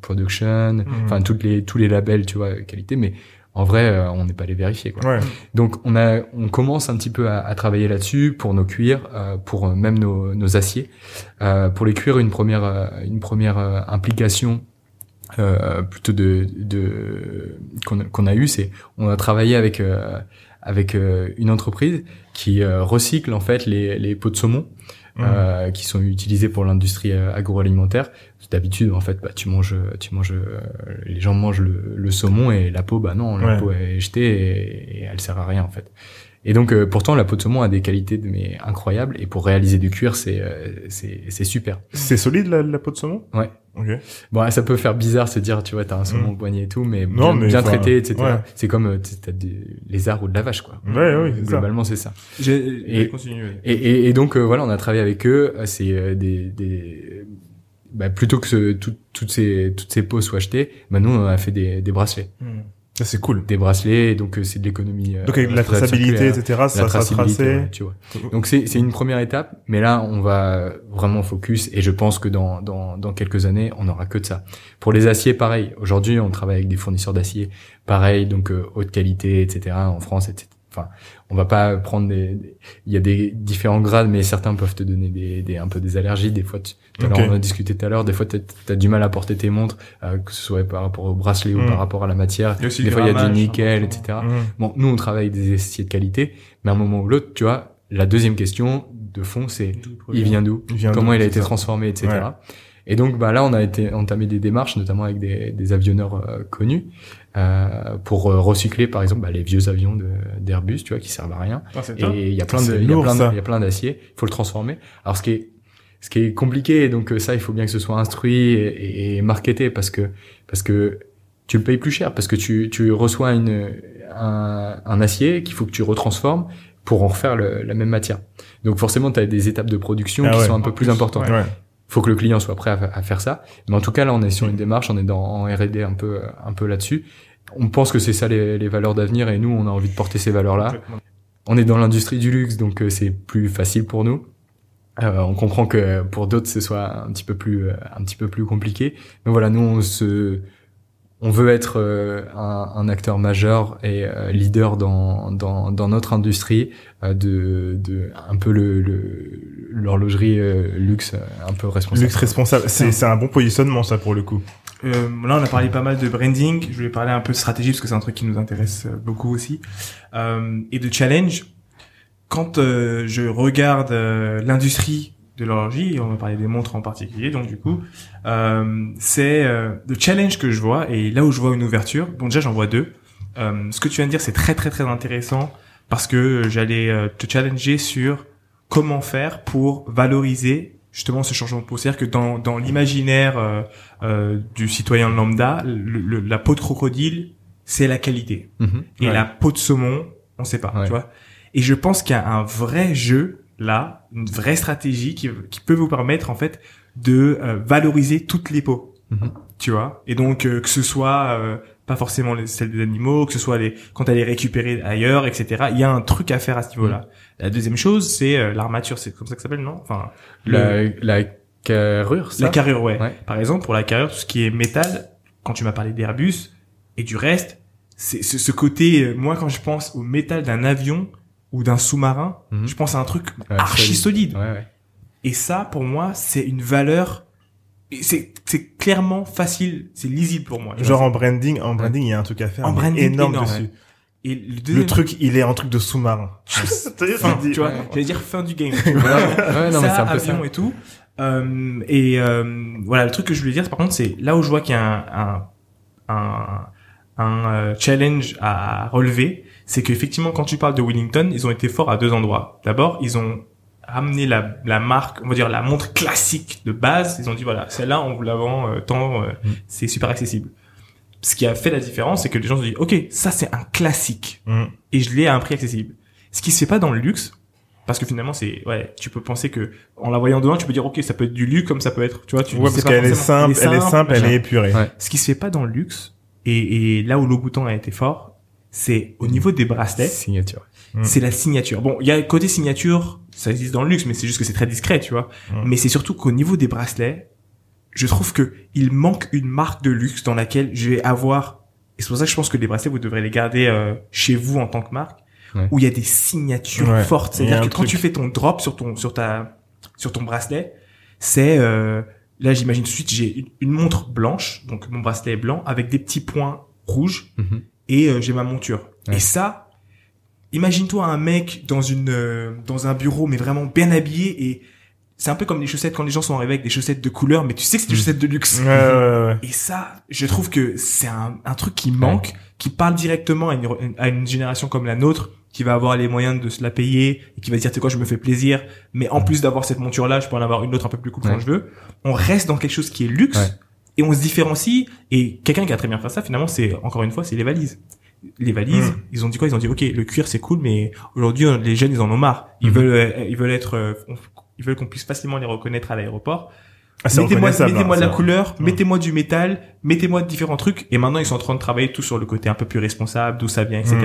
Speaker 2: Production,
Speaker 1: Mhm.
Speaker 2: enfin toutes les, tous les labels, tu vois, qualité, mais en vrai, on n'est pas les vérifier, quoi.
Speaker 1: Ouais.
Speaker 2: Donc on a, on commence un petit peu à, à travailler là-dessus pour nos cuirs, euh, pour même nos, nos aciers. Euh, pour les cuirs, une première, une première implication euh, plutôt de, de qu'on a- qu'on a eu, c'est on a travaillé avec euh, avec euh, une entreprise qui euh, recycle en fait les, les pots de saumon
Speaker 1: Hmm.
Speaker 2: euh, qui sont utilisés pour l'industrie agroalimentaire. D'habitude, en fait, bah, tu manges, tu manges, euh, les gens mangent le, le saumon et la peau, bah non, la
Speaker 1: Ouais.
Speaker 2: peau est jetée et, et elle sert à rien en fait. Et donc euh, pourtant la peau de saumon a des qualités mais incroyables et pour réaliser du cuir c'est euh, c'est c'est super.
Speaker 1: C'est solide la, la peau de saumon?
Speaker 2: Ouais.
Speaker 1: Ok.
Speaker 2: Bon ça peut faire bizarre se dire tu vois t'as un saumon
Speaker 1: Mm.
Speaker 2: au poignet et tout mais
Speaker 1: Non,
Speaker 2: bien,
Speaker 1: mais
Speaker 2: bien
Speaker 1: enfin,
Speaker 2: traité etc.
Speaker 1: ouais.
Speaker 2: C'est comme euh, t'as des lézards ou de la vache quoi.
Speaker 1: Ouais, ça.
Speaker 2: Globalement c'est ça.
Speaker 3: J'ai
Speaker 2: Et-. Et, et, et donc euh, voilà, on a travaillé avec eux. C'est euh, des, des bah, plutôt que ce, tout- toutes ces toutes ces peaux soient achetées, bah nous on a fait des, des bracelets,
Speaker 3: Hmm.
Speaker 1: Ça c'est cool.
Speaker 2: des bracelets. Donc euh, c'est de l'économie. euh,
Speaker 1: Donc avec la traçabilité, etc.
Speaker 2: la
Speaker 1: Ça sera tracé.
Speaker 2: tu vois. Donc c'est c'est une première étape, mais là on va vraiment focus et je pense que dans dans dans quelques années on aura que de ça. Pour les aciers, pareil. Aujourd'hui on travaille avec des fournisseurs d'acier, pareil donc euh, haute qualité, etc. En France, etc. Enfin, on va pas prendre des, des- il y a des différents grades, mais certains peuvent te donner des, des un peu des allergies. Des fois, tu, on a discuté tout à l'heure. Des fois, t'as as du mal à porter tes montres, euh, que ce soit par rapport au bracelet ou
Speaker 1: Mm.
Speaker 2: par rapport à la matière. Des fois, il y a du nickel,
Speaker 3: important.
Speaker 2: etc.
Speaker 1: Mmh.
Speaker 2: Bon, nous, on travaille avec des aciers de qualité, mais à un moment ou l'autre, tu vois, la deuxième question de fond, c'est il vient d'où, comment il a été
Speaker 1: ça.
Speaker 2: transformé, etc.
Speaker 1: Ouais.
Speaker 2: Et donc, bah là, on a été entamé des démarches, notamment avec des, des avionneurs euh, connus, euh, pour euh, recycler, par exemple, bah, les vieux avions de- d'Airbus, tu vois, qui servent à rien.
Speaker 3: Ah.
Speaker 2: Et il y a plein de, il y a plein de- il y a plein d'acier. Il faut le transformer. Alors, ce qui est, ce qui est compliqué, donc euh, ça, il faut bien que ce soit instruit et, et, et marketé parce que, parce que tu le payes plus cher, parce que tu, tu reçois une, un, un acier qu'il faut que tu retransformes pour en refaire le- la même matière. Donc forcément, tu as des étapes de production
Speaker 1: Ah
Speaker 2: qui
Speaker 1: ouais.
Speaker 2: sont un peu plus
Speaker 3: plus,
Speaker 2: importantes.
Speaker 1: Ouais.
Speaker 2: faut que le client soit prêt à, à faire ça. Mais en tout cas, là, on est sur une démarche, on est dans en R&D un peu, un peu là-dessus. On pense que c'est ça les, les valeurs d'avenir et nous, on a envie de porter ces valeurs-là. On est dans l'industrie du luxe, donc euh, c'est plus facile pour nous. Euh, on comprend que pour d'autres, ce soit un petit peu plus, euh, un petit peu plus compliqué. Mais voilà, nous, on se, on veut être euh, un, un acteur majeur et leader dans, dans, dans notre industrie de, de un peu le l'horlogerie luxe, un peu responsable.
Speaker 1: Luxe responsable. C'est c'est un bon positionnement ça pour le coup.
Speaker 3: Euh, là, on a parlé pas mal de branding. Je voulais parler un peu de stratégie parce que c'est un truc qui nous intéresse euh, beaucoup aussi. Euh, et de challenge. Quand euh, je regarde euh, l'industrie de l'horlogerie, on va parler des montres en particulier, donc du coup, euh, c'est le challenge que je vois et là où je vois une ouverture. Bon, déjà, j'en vois deux. Ce que tu viens de dire, c'est très très très intéressant parce que j'allais te challenger sur comment faire pour valoriser justement ce changement de peau. C'est-à-dire que dans, dans l'imaginaire euh, euh, du citoyen lambda, le- le- la peau de crocodile, c'est la qualité.
Speaker 2: Mhm.
Speaker 3: Et
Speaker 1: Ouais.
Speaker 3: la peau de saumon, on sait pas,
Speaker 2: Ouais.
Speaker 3: tu vois. Et je pense qu'il y a un vrai jeu là, une vraie stratégie qui, qui peut vous permettre en fait de euh, valoriser toutes les peaux,
Speaker 2: Mhm.
Speaker 3: tu vois. Et donc euh, que ce soit euh, pas forcément les, celles des animaux, que ce soit les quand elle est récupérée ailleurs, etc. Il y a un truc à faire à ce niveau-là.
Speaker 2: Mhm.
Speaker 3: La deuxième chose, c'est euh, l'armature, c'est comme ça que ça s'appelle, non? Enfin, le-
Speaker 2: La, la carrure, ça?
Speaker 3: La carrure, ouais.
Speaker 2: Ouais.
Speaker 3: Par exemple, pour la carrure, tout ce qui est métal, quand tu m'as parlé d'Airbus et du reste, c'est ce, ce côté, euh, moi quand je pense au métal d'un avion ou d'un sous-marin,
Speaker 2: Mhm.
Speaker 3: je pense à un truc
Speaker 2: Ouais,
Speaker 3: archi solide.
Speaker 2: Ouais, ouais.
Speaker 3: Et ça, pour moi, c'est une valeur, c'est c'est clairement facile, c'est lisible pour moi. tu
Speaker 1: Genre en branding, en branding, il y a un truc à faire.
Speaker 3: En branding
Speaker 1: énorme
Speaker 3: énorme,
Speaker 1: dessus.
Speaker 3: Et le,
Speaker 1: Le
Speaker 3: deuxième-
Speaker 1: truc, il est en truc de sous-marin. [LAUGHS]
Speaker 3: fin, tu vois,
Speaker 2: Ouais.
Speaker 3: j'allais dire fin du game. [LAUGHS]
Speaker 2: Ouais, non, mais
Speaker 3: ça,
Speaker 2: un peu
Speaker 3: avion
Speaker 2: ça.
Speaker 3: et tout. Euh, et euh, voilà, le truc que je voulais dire, par contre, c'est là où je vois qu'il y a un, un, un, un, euh, challenge à relever, c'est qu'effectivement, quand tu parles de Wellington, ils ont été forts à deux endroits. D'abord, ils ont ramené la, la marque, on va dire la montre classique de base. Ils ont dit voilà, celle-là, on vous la vend euh, tant, euh,
Speaker 2: Mm.
Speaker 3: c'est super accessible. Ce qui a fait la différence, c'est que les gens se disent ok, ça c'est un classique
Speaker 1: Mm.
Speaker 3: et je l'ai à un prix accessible. Ce qui se fait pas dans le luxe, parce que finalement c'est ouais, tu peux penser que en la voyant devant, tu peux dire ok, ça peut être du luxe comme ça peut être, tu vois, tu
Speaker 1: Ouais,
Speaker 3: sais
Speaker 1: parce qu'elle est simple, elle est simple, elle est épurée.
Speaker 2: Ouais.
Speaker 3: Ce qui se fait pas dans le luxe et, et là où Louboutin a été fort, c'est au niveau des bracelets,
Speaker 2: Signature.
Speaker 1: Mm.
Speaker 3: c'est la signature. Bon, il y a le côté signature, ça existe dans le luxe, mais c'est juste que c'est très discret, tu vois. Mais c'est surtout qu'au niveau des bracelets, je trouve que il manque une marque de luxe dans laquelle je vais avoir. Et c'est pour ça que je pense que les bracelets, vous devrez les garder euh, chez vous en tant que marque,
Speaker 2: Ouais.
Speaker 3: où il y a des signatures
Speaker 1: Ouais.
Speaker 3: fortes. C'est-à-dire que quand tu fais ton drop sur ton sur ta sur ton bracelet, c'est euh, là j'imagine tout de suite j'ai une, une montre blanche, donc mon bracelet est blanc avec des petits points rouges
Speaker 2: Mhm.
Speaker 3: et euh, j'ai ma monture.
Speaker 2: Ouais.
Speaker 3: Et ça, imagine-toi un mec dans une euh, dans un bureau mais vraiment bien habillé et c'est un peu comme les chaussettes quand les gens sont arrivés avec des chaussettes de couleur mais tu sais que c'est des
Speaker 2: Mm.
Speaker 3: chaussettes de luxe.
Speaker 1: Ouais, ouais, ouais.
Speaker 3: Et ça, je trouve que c'est un, un truc qui manque, qui parle directement à une, à une génération comme la nôtre, qui va avoir les moyens de se la payer et qui va dire, tu sais quoi, je me fais plaisir, mais en plus d'avoir cette monture-là, je peux en avoir une autre un peu plus cool quand je veux. On reste dans quelque chose qui est luxe et on se différencie. Et quelqu'un qui a très bien fait ça, finalement, c'est encore une fois, c'est les valises. Les valises,
Speaker 1: Mm.
Speaker 3: ils ont dit quoi? Ils ont dit, ok, le cuir c'est cool, mais aujourd'hui euh, les jeunes ils en ont marre. Ils
Speaker 2: Mhm.
Speaker 3: veulent, euh, ils veulent être, euh, ils veulent qu'on puisse facilement les reconnaître à l'aéroport.
Speaker 1: Ah,
Speaker 3: Mettez-moi,
Speaker 1: reconnaissable,
Speaker 3: mettez-moi de
Speaker 1: hein,
Speaker 3: la couleur,
Speaker 1: Mm.
Speaker 3: mettez-moi du métal, mettez-moi différents trucs. Et maintenant, ils sont en train de travailler tout sur le côté un peu plus responsable, d'où ça vient, etc.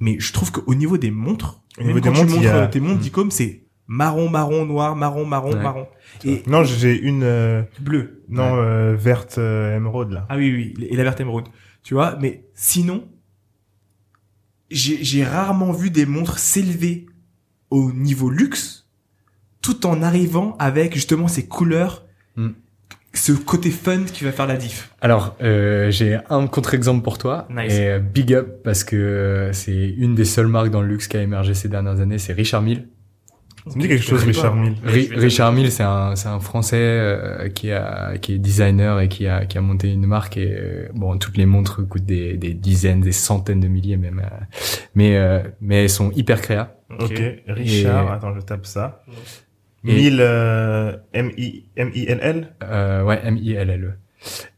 Speaker 3: Mais je trouve qu'au niveau des montres,
Speaker 1: Au niveau
Speaker 3: quand
Speaker 1: des
Speaker 3: tu
Speaker 1: montres,
Speaker 3: montres
Speaker 1: a-
Speaker 3: tes montres d'Icom, c'est marron, marron, noir, marron, marron,
Speaker 2: Ouais.
Speaker 3: marron. Et
Speaker 1: Non, j'ai une euh,
Speaker 3: bleu.
Speaker 1: non euh, verte euh, émeraude là.
Speaker 3: Ah oui, oui, et la verte émeraude. Tu vois, mais sinon, j'ai rarement vu des montres s'élever au niveau luxe, tout en arrivant avec justement ces couleurs,
Speaker 2: Mm.
Speaker 3: ce côté fun qui va faire la diff.
Speaker 2: Alors, euh, j'ai un contre-exemple pour toi.
Speaker 3: Nice.
Speaker 2: Et euh, big up parce que euh, c'est une des seules marques dans le luxe qui a émergé ces dernières années, c'est Richard Mille.
Speaker 1: Ça me dit quelque chose, Richard Mille.
Speaker 2: Richard Mille, c'est un, c'est un Français euh, qui a, qui est designer et qui a, qui a monté une marque et euh, bon, toutes les montres coûtent des, des dizaines, des centaines de milliers même, euh, mais euh, mais elles sont hyper créa.
Speaker 1: Ok, Richard,
Speaker 2: Et-
Speaker 1: attends, je tape ça.
Speaker 2: Et-
Speaker 1: 1000 euh, M I M I L L?
Speaker 2: Euh, ouais, M I L L E.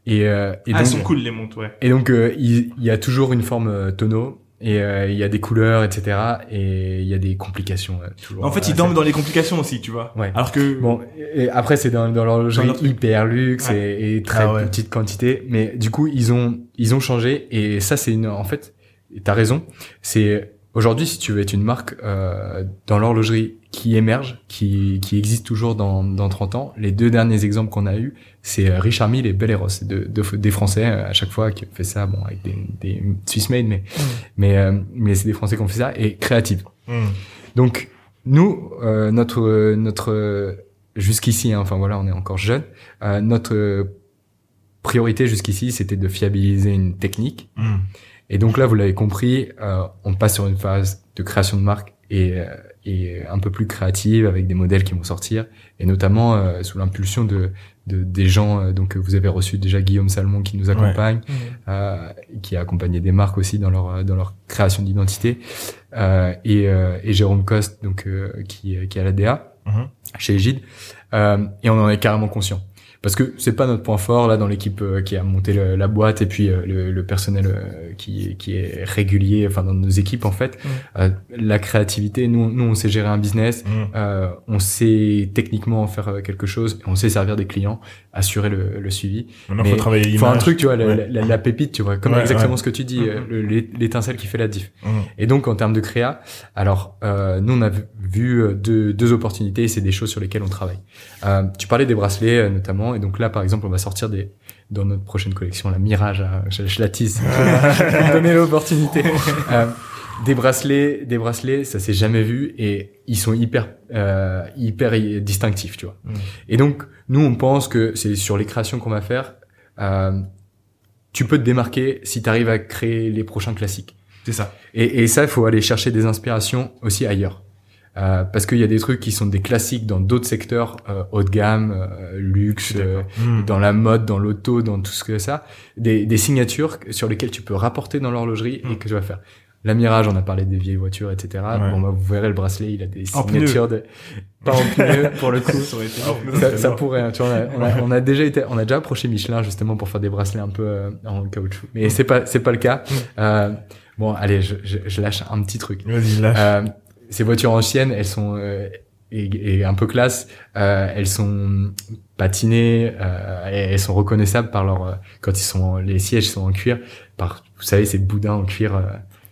Speaker 2: Et, euh, et
Speaker 3: Ah,
Speaker 2: donc,
Speaker 3: elles sont cool les montres, ouais.
Speaker 2: Et donc, euh, il, il y a toujours une forme euh, tonneau, et euh, il y a des couleurs, etc. Et il y a des complications. euh, toujours,
Speaker 3: En fait, ils dorment dans les complications aussi, tu vois.
Speaker 2: Ouais.
Speaker 3: Alors que
Speaker 2: Bon, et après, c'est dans, dans l'horlogerie
Speaker 3: leur
Speaker 2: hyper luxe et, et très
Speaker 1: Ah ouais.
Speaker 2: petite quantité. Mais du coup, ils ont, ils ont changé. Et ça, c'est une, en fait, t'as raison. C'est, aujourd'hui, si tu veux être une marque, euh, dans l'horlogerie qui émerge, qui, qui existe toujours dans, dans 30 ans, les deux derniers exemples qu'on a eu, c'est euh, Richard Mille et Belleros, deux, deux- des Français, euh, à chaque fois, qui ont fait ça, bon, avec des, des Swiss made, mais, mais, euh, mais c'est des Français qui ont fait ça, et créative.
Speaker 1: Hmm.
Speaker 2: Donc nous, euh, notre notre jusqu'ici, hein, enfin voilà, on est encore jeune. euh, notre priorité jusqu'ici, c'était de fiabiliser une technique.
Speaker 1: Hmm.
Speaker 2: Et donc là, vous l'avez compris, euh, on passe sur une phase de création de marque et euh, et un peu plus créative avec des modèles qui vont sortir et notamment euh, sous l'impulsion de, de des gens. euh, donc vous avez reçu déjà Guillaume Salmon qui nous accompagne euh, qui a accompagné des marques aussi dans leur dans leur création d'identité euh, et, euh, et Jérôme Coste donc euh, qui qui est à la DA
Speaker 1: Mhm.
Speaker 2: chez Egide euh, et on en est carrément conscient parce que c'est pas notre point fort là dans l'équipe euh, qui a monté le- la boîte et puis euh, le, le personnel euh, qui qui est régulier enfin dans nos équipes en fait la créativité nous nous on sait gérer un business on sait techniquement faire euh, quelque chose on sait servir des clients assurer le, le suivi
Speaker 1: Maintenant,
Speaker 2: Mais
Speaker 1: faut travailler
Speaker 2: il faut un truc, tu vois, la,
Speaker 1: Ouais.
Speaker 2: la, la pépite, tu vois, comme
Speaker 1: Ouais,
Speaker 2: exactement
Speaker 1: ouais.
Speaker 2: ce que tu dis, l'é- l'étincelle qui fait la diff.
Speaker 1: Hmm.
Speaker 2: Et donc, en termes de créa, alors, euh, nous, on a vu- deux, deux opportunités et c'est des choses sur lesquelles on travaille. Euh, tu parlais des bracelets, euh, et donc là, par exemple, on va sortir des dans notre prochaine collection, la Mirage, euh, je, je la tease, donner l'opportunité. [LAUGHS] Euh, des bracelets, des bracelets, ça s'est jamais vu et ils sont hyper, euh, hyper distinctifs, tu vois.
Speaker 1: Mm.
Speaker 2: Et donc, nous, on pense que c'est sur les créations qu'on va faire, euh, tu peux te démarquer si tu arrives à créer les prochains classiques.
Speaker 3: c'est ça.
Speaker 2: Et, et ça, il faut aller chercher des inspirations aussi ailleurs. Euh, parce qu'il y a des trucs qui sont des classiques dans d'autres secteurs, euh, haut de gamme, euh, luxe, euh,
Speaker 1: Hmm.
Speaker 2: dans la mode, dans l'auto, dans tout ce que ça, des, des signatures sur lesquelles tu peux rapporter dans l'horlogerie et
Speaker 3: Mm.
Speaker 2: que tu vas faire. La Mirage, on a parlé des vieilles voitures, etc.
Speaker 1: Ouais.
Speaker 2: Bon, bah, vous verrez le bracelet, il a des
Speaker 3: En
Speaker 2: signatures de, [LAUGHS] pas en pneu, pour le [LAUGHS] coup.
Speaker 3: Ça aurait été-
Speaker 2: Ça, ça pourrait, hein, tu vois, on a, on a, on a déjà été, on a déjà approché Michelin justement pour faire des bracelets un peu euh, en caoutchouc, mais c'est pas, c'est pas le cas. Euh, bon, allez, je, je, je lâche un petit truc.
Speaker 1: Vas-y, lâche.
Speaker 2: Euh, ces voitures anciennes, elles sont euh, et, et un peu classe. euh, elles sont patinées, euh, et elles sont reconnaissables par leur euh, quand ils sont les sièges sont en cuir. Par vous savez ces boudins en cuir. euh,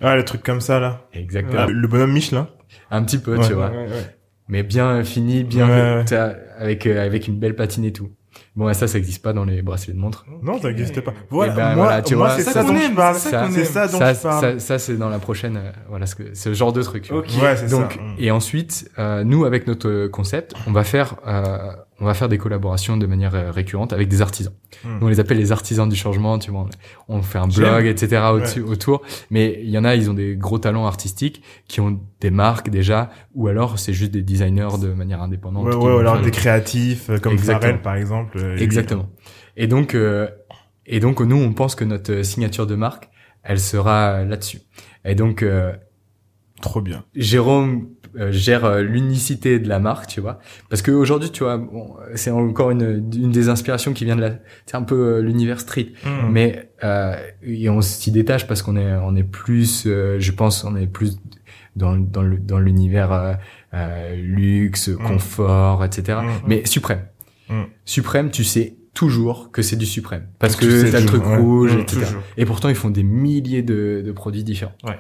Speaker 1: Ah, le truc comme ça, là.
Speaker 2: exactement.
Speaker 1: Le bonhomme Michelin.
Speaker 2: Un petit peu,
Speaker 1: Ouais,
Speaker 2: tu vois.
Speaker 1: ouais, ouais.
Speaker 2: Mais bien fini, bien avec euh, avec une belle patine et tout. Bon, ça, ça existe pas dans les bracelets de montre.
Speaker 1: Non, ça n'existe pas. Voilà,
Speaker 2: Eh ben,
Speaker 1: moi,
Speaker 2: voilà, tu
Speaker 1: moi,
Speaker 2: vois,
Speaker 1: c'est
Speaker 2: ça
Speaker 1: ça
Speaker 3: qu'on
Speaker 1: dont
Speaker 3: aime,
Speaker 1: je parle.
Speaker 3: c'est
Speaker 2: ça
Speaker 1: C'est ça dont
Speaker 2: ça,
Speaker 1: je parle.
Speaker 2: ça, ça, c'est dans la prochaine. euh, voilà, ce, que, ce genre de truc. tu vois.
Speaker 3: Ok.
Speaker 1: Ouais, c'est
Speaker 2: Donc,
Speaker 1: ça.
Speaker 2: et ensuite, euh, nous, avec notre concept, on va faire, euh, on va faire des collaborations de manière euh, récurrente avec des artisans.
Speaker 1: Hmm.
Speaker 2: Nous, on les appelle les artisans du changement. Tu vois, on, fait un blog, etc. Autour. Mais il y en a, ils ont des gros talents artistiques qui ont des marques déjà, ou alors c'est juste des designers de manière indépendante.
Speaker 1: Ouais, ouais, ou alors des créatifs, euh, comme. Pharrell, par exemple. euh, lui.
Speaker 2: Exactement. Et donc, euh, et donc nous, on pense que notre signature de marque, elle sera là-dessus. Et donc, euh,
Speaker 1: Trop bien.
Speaker 2: Jérôme euh, gère euh, l'unicité de la marque, tu vois. Parce que aujourd'hui, tu vois, bon, c'est encore une, une des inspirations qui vient de la, c'est un peu euh, l'univers street,
Speaker 3: Mm.
Speaker 2: mais et on s'y détache parce qu'on est, on est plus, je pense, on est plus dans dans le dans l'univers luxe,
Speaker 3: Mm.
Speaker 2: confort, etc.
Speaker 3: Mm.
Speaker 2: Mais suprême, suprême, tu sais toujours que c'est du suprême parce que t'as le truc
Speaker 1: ouais.
Speaker 2: rouge, etc.
Speaker 3: toujours.
Speaker 2: Et pourtant, ils font des milliers de, de produits différents.
Speaker 3: Ouais.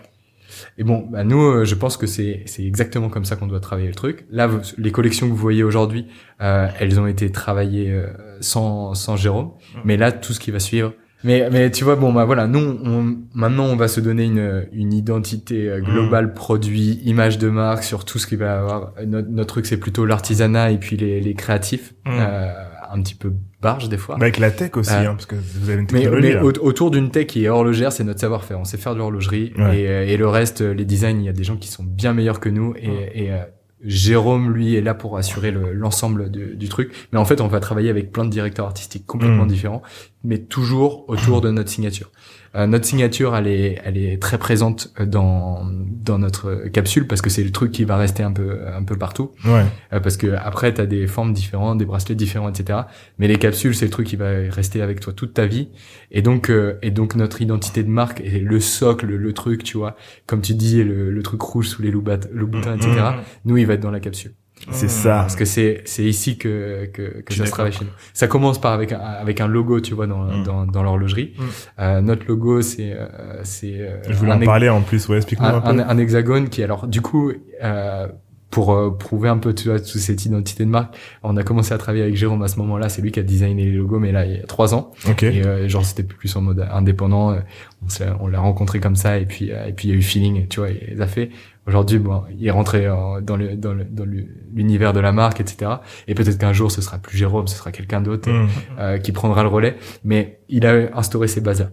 Speaker 2: Et bon, bah nous, euh, je pense que c'est c'est exactement comme ça qu'on doit travailler le truc. Là, vous- les collections que vous voyez aujourd'hui, euh, elles ont été travaillées euh, sans sans Jérôme,
Speaker 3: Mm.
Speaker 2: mais là, tout ce qui va suivre. Mais mais tu vois, bon bah voilà, nous, on, maintenant, on va se donner une une identité euh, globale, produit, image de marque sur tout ce qui va avoir. Notre, notre truc, c'est plutôt l'artisanat et puis les les créatifs,
Speaker 3: Mm.
Speaker 2: euh, un petit peu barge des fois.
Speaker 1: Bah, avec la tech aussi,
Speaker 2: Euh,
Speaker 1: hein, parce que vous avez une
Speaker 2: Mais,
Speaker 1: technologie.
Speaker 2: mais au- autour d'une tech qui est horlogère, c'est notre savoir-faire. On sait faire de l'horlogerie
Speaker 1: Ouais.
Speaker 2: et, euh, et le reste, euh, les designs, il y a des gens qui sont bien meilleurs que nous et, et, euh, Jérôme, lui, est là pour assurer le- l'ensemble du, du truc. Mais en fait, on va travailler avec plein de directeurs artistiques complètement
Speaker 1: Mm.
Speaker 2: différents, mais toujours autour de notre signature. Euh, notre signature, elle est, elle est très présente dans dans notre capsule parce que c'est le truc qui va rester un peu un peu partout.
Speaker 1: Ouais.
Speaker 2: Euh, parce que après t'as des formes différentes, des bracelets différents, etc. Mais les capsules, c'est le truc qui va rester avec toi toute ta vie. Et donc, euh, et donc notre identité de marque est le socle, le truc, tu vois, comme tu dis, le, le truc rouge sous les loup-boutins, etc.
Speaker 3: Mm.
Speaker 2: Nous, il va être dans la capsule.
Speaker 1: C'est
Speaker 3: Mm.
Speaker 1: ça.
Speaker 2: Parce que c'est c'est ici que que, que ça se travaille chez nous. Ça commence par avec un avec un logo, tu vois, dans
Speaker 1: Mm.
Speaker 2: dans, dans l'horlogerie.
Speaker 3: Mm.
Speaker 2: Euh, notre logo, c'est euh, c'est euh,
Speaker 1: Je voulais en parler en plus, ouais, explique-moi un,
Speaker 2: un,
Speaker 1: peu.
Speaker 2: un- un hexagone qui alors du coup euh, pour euh, prouver un peu tu vois toute cette identité de marque on a commencé à travailler avec Jérôme à ce moment-là c'est lui qui a designé les logos mais là il y a trois ans
Speaker 1: Ok.
Speaker 2: et euh, genre c'était plus en mode indépendant on, s'est- on l'a rencontré comme ça et puis euh, et puis il y a eu feeling tu vois il les a fait aujourd'hui bon il est rentré euh, dans le dans le dans l'univers de la marque etc et peut-être qu'un jour ce sera plus Jérôme ce sera quelqu'un d'autre
Speaker 1: Mm.
Speaker 2: euh, qui prendra le relais, mais il a instauré ces bases-là.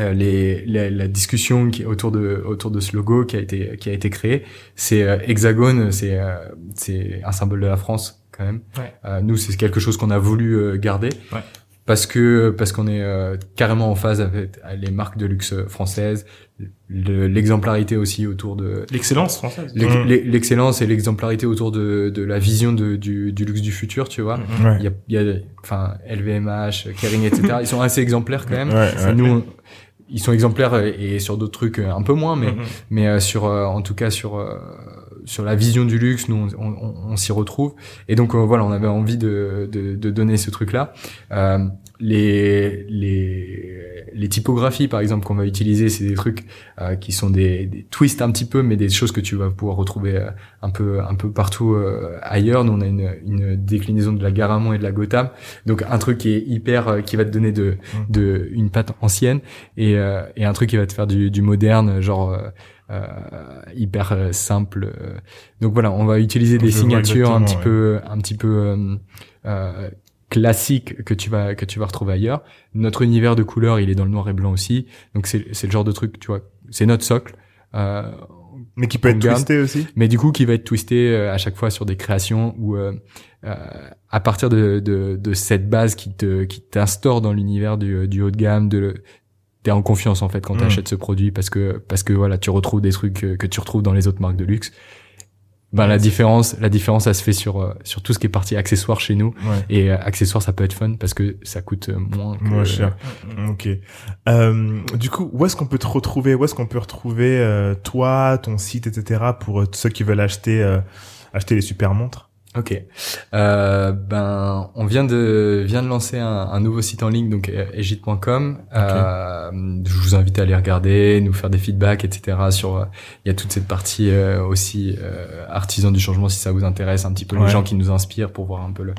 Speaker 2: Euh, les, la, la discussion qui autour de autour de ce logo qui a été qui a été créé, c'est euh, hexagone, c'est euh, c'est un symbole de la France quand même.
Speaker 3: Ouais.
Speaker 2: Euh, nous, c'est quelque chose qu'on a voulu garder
Speaker 3: Ouais.
Speaker 2: Parce que parce qu'on est euh, carrément en phase avec les marques de luxe françaises, le- l'exemplarité aussi autour de
Speaker 3: L'excellence française.
Speaker 1: Mm.
Speaker 2: l'ex- l'excellence et l'exemplarité autour de de la vision de, du, du luxe du futur, tu vois.
Speaker 3: Mm.
Speaker 1: Ouais.
Speaker 2: Il y a, il y a enfin LVMH, Kering, etc. [LAUGHS] Ils sont assez exemplaires quand même.
Speaker 1: Ouais.
Speaker 2: Nous, on- ils sont exemplaires et sur d'autres trucs un peu moins, mais
Speaker 3: Mhm.
Speaker 2: mais euh, sur euh, en tout cas sur euh, sur la vision du luxe, nous on, on, on s'y retrouve. Et donc euh, voilà, on avait envie de de, de donner ce truc-là. Euh, les les les typographies par exemple qu'on va utiliser, c'est des trucs euh, qui sont des, des twists un petit peu, mais des choses que tu vas pouvoir retrouver euh, un peu un peu partout euh, ailleurs. Nous on a une, une déclinaison de la Garamond et de la Gotham, donc un truc qui est hyper euh, qui va te donner de de une patte ancienne et euh, et un truc qui va te faire du, du moderne, genre hyper euh, simple. euh. Donc voilà, on va utiliser des
Speaker 1: Je
Speaker 2: signatures un petit peu un petit peu euh, euh, classiques que tu vas que tu vas retrouver ailleurs. Notre univers de couleurs, il est dans le noir et blanc aussi. Donc c'est c'est le genre de truc, tu vois, c'est notre socle. Euh,
Speaker 1: Mais qui peut être
Speaker 2: garde.
Speaker 1: twisté aussi.
Speaker 2: mais du coup qui va être twisté euh, à chaque fois sur des créations où euh, euh, à partir de, de, de cette base qui te qui t'instaure dans l'univers du, du haut de gamme de t'es en confiance en fait quand
Speaker 1: Mm.
Speaker 2: t'achètes ce produit parce que parce que voilà tu retrouves des trucs que, que tu retrouves dans les autres marques de luxe ben la différence la différence ça se fait sur euh, sur tout ce qui est partie accessoires chez nous
Speaker 1: Ouais.
Speaker 2: et euh, accessoires ça peut être fun parce que ça coûte euh, moins que,
Speaker 1: Moins cher.
Speaker 3: Mm.
Speaker 1: Ok. Euh, du coup, où est-ce qu'on peut te retrouver? Où est-ce qu'on peut retrouver euh, toi, ton site, etc. pour euh, ceux qui veulent acheter euh, acheter les super montres?
Speaker 2: Ok. Euh, ben, on vient de vient de lancer un, un nouveau site en ligne, donc euh, egit.com. Euh, je vous invite à aller regarder, nous faire des feedbacks, etc. Sur, il y a toute cette partie euh, aussi euh, artisan du changement, si ça vous intéresse, un petit peu
Speaker 1: Ouais.
Speaker 2: les gens qui nous inspirent pour voir un peu le-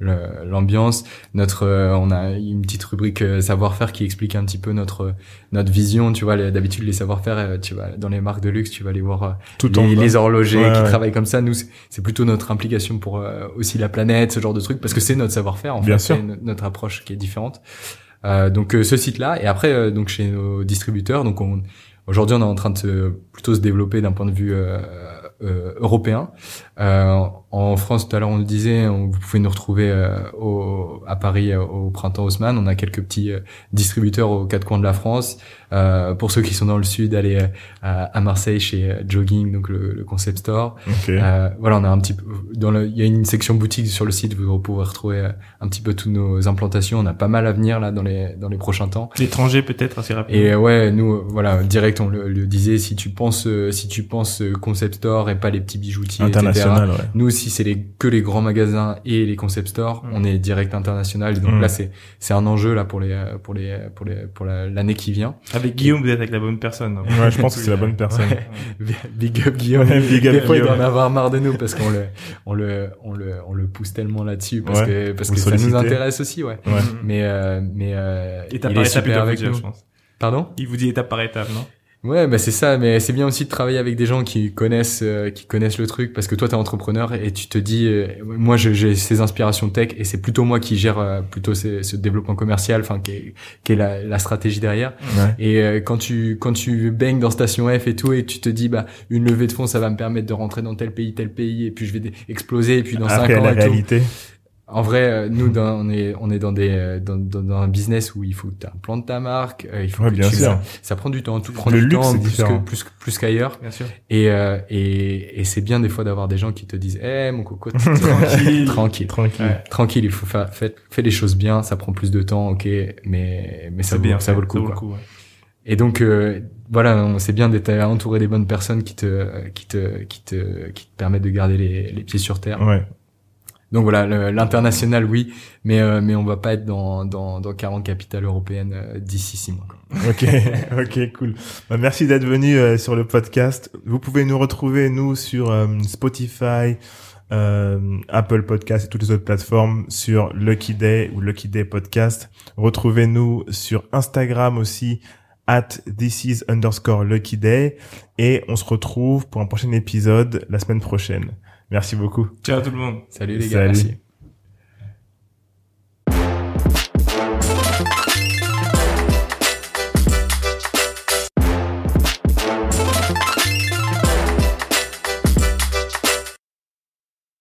Speaker 2: l'ambiance notre euh, on a une petite rubrique euh, savoir-faire qui explique un petit peu notre notre vision tu vois d'habitude les savoir-faire euh, tu vois dans les marques de luxe tu vas aller voir euh,
Speaker 1: Tout
Speaker 2: les, horlogers
Speaker 1: Ouais,
Speaker 2: qui
Speaker 1: ouais.
Speaker 2: travaillent comme ça. Nous, c'est plutôt notre implication pour euh, aussi la planète, ce genre de trucs, parce que c'est notre savoir-faire. En
Speaker 1: Bien
Speaker 2: fait,
Speaker 1: sûr.
Speaker 2: notre approche qui est différente. Euh, donc euh, ce site-là, et après euh, donc chez nos distributeurs, donc on aujourd'hui on est en train de se, plutôt se développer d'un point de vue euh, européens. En France, tout à l'heure on le disait, on, vous pouvez nous retrouver au, à Paris au printemps Haussmann. On a quelques petits distributeurs aux quatre coins de la France. pour ceux qui sont dans le sud, allez à, Marseille chez Jogging, donc le, le concept store. voilà, on a un petit peu dans le, il y a une section boutique sur le site, vous pourrez retrouver un petit peu toutes nos implantations. On a pas mal à venir là dans les dans les prochains temps.
Speaker 3: L'étranger peut-être assez rapidement.
Speaker 2: Et ouais, nous voilà direct on le, disait si tu penses euh, si tu penses euh, concept store et pas les petits bijoutiers
Speaker 1: international ouais.
Speaker 2: nous aussi c'est les que les grands magasins et les concept stores. Mm. on est direct international. Donc mm. là c'est c'est un enjeu là pour les pour les pour les pour l'année qui vient.
Speaker 3: Avec Guillaume vous êtes avec la bonne personne
Speaker 1: ouais je pense que c'est la bonne personne. [LAUGHS]
Speaker 2: Big up Guillaume. Big up des fois il doit en avoir marre de nous parce qu'on le on le on le on le pousse tellement là-dessus parce que parce que ça nous intéresse aussi ouais, ouais. mais euh, mais euh,
Speaker 3: étape il est super avec nous. je pense.
Speaker 2: Pardon?
Speaker 3: Il vous dit étape par étape, non?
Speaker 2: Ouais, bah c'est ça, mais c'est bien aussi de travailler avec des gens qui connaissent euh, qui connaissent le truc parce que toi t'es entrepreneur et tu te dis euh, moi j'ai ces inspirations tech et c'est plutôt moi qui gère euh, plutôt ce développement commercial enfin qui est, qui est la, la stratégie derrière. Et quand tu quand tu baignes dans station F et tout et tu te dis bah une levée de fonds ça va me permettre de rentrer dans tel pays tel pays et puis je vais exploser et puis dans cinq ans
Speaker 1: la
Speaker 2: et
Speaker 1: réalité.
Speaker 2: En vrai, euh, nous, dans, on est on est dans des euh, dans, dans, un business où il faut que tu un ta marque, euh, il faut que
Speaker 1: bien
Speaker 2: tu,
Speaker 1: sûr.
Speaker 2: Ça, prend du temps, tout prend du temps plus que, plus plus qu'ailleurs.
Speaker 3: Bien sûr.
Speaker 2: Et euh, et, et c'est bien des fois d'avoir des gens qui te disent, eh mon coco,
Speaker 3: tranquille, [LAUGHS]
Speaker 2: tranquille,
Speaker 1: tranquille,
Speaker 2: tranquille. Il faut faire fais, fais les choses bien, ça prend plus de temps, ok, mais mais ça vaut,
Speaker 3: bien,
Speaker 2: ça vaut le coup. Vaut ouais. Et donc voilà, c'est bien d'être entouré des bonnes personnes qui te qui te qui te qui te permettent de garder les, les pieds sur terre.
Speaker 1: Ouais.
Speaker 2: Donc voilà, l'international, oui, mais euh, mais on va pas être dans dans, dans 40 capitales européennes euh, d'ici six mois. [LAUGHS]
Speaker 1: Ok, ok, cool. Bah, merci d'être venu euh, sur le podcast. Vous pouvez nous retrouver nous sur Spotify, Apple Podcast et toutes les autres plateformes sur Lucky Day ou Lucky Day Podcast. Retrouvez-nous sur Instagram aussi at this is underscore Lucky Day et on se retrouve pour un prochain épisode la semaine prochaine. Merci beaucoup.
Speaker 3: Ciao tout le monde.
Speaker 2: Salut les gars. Merci.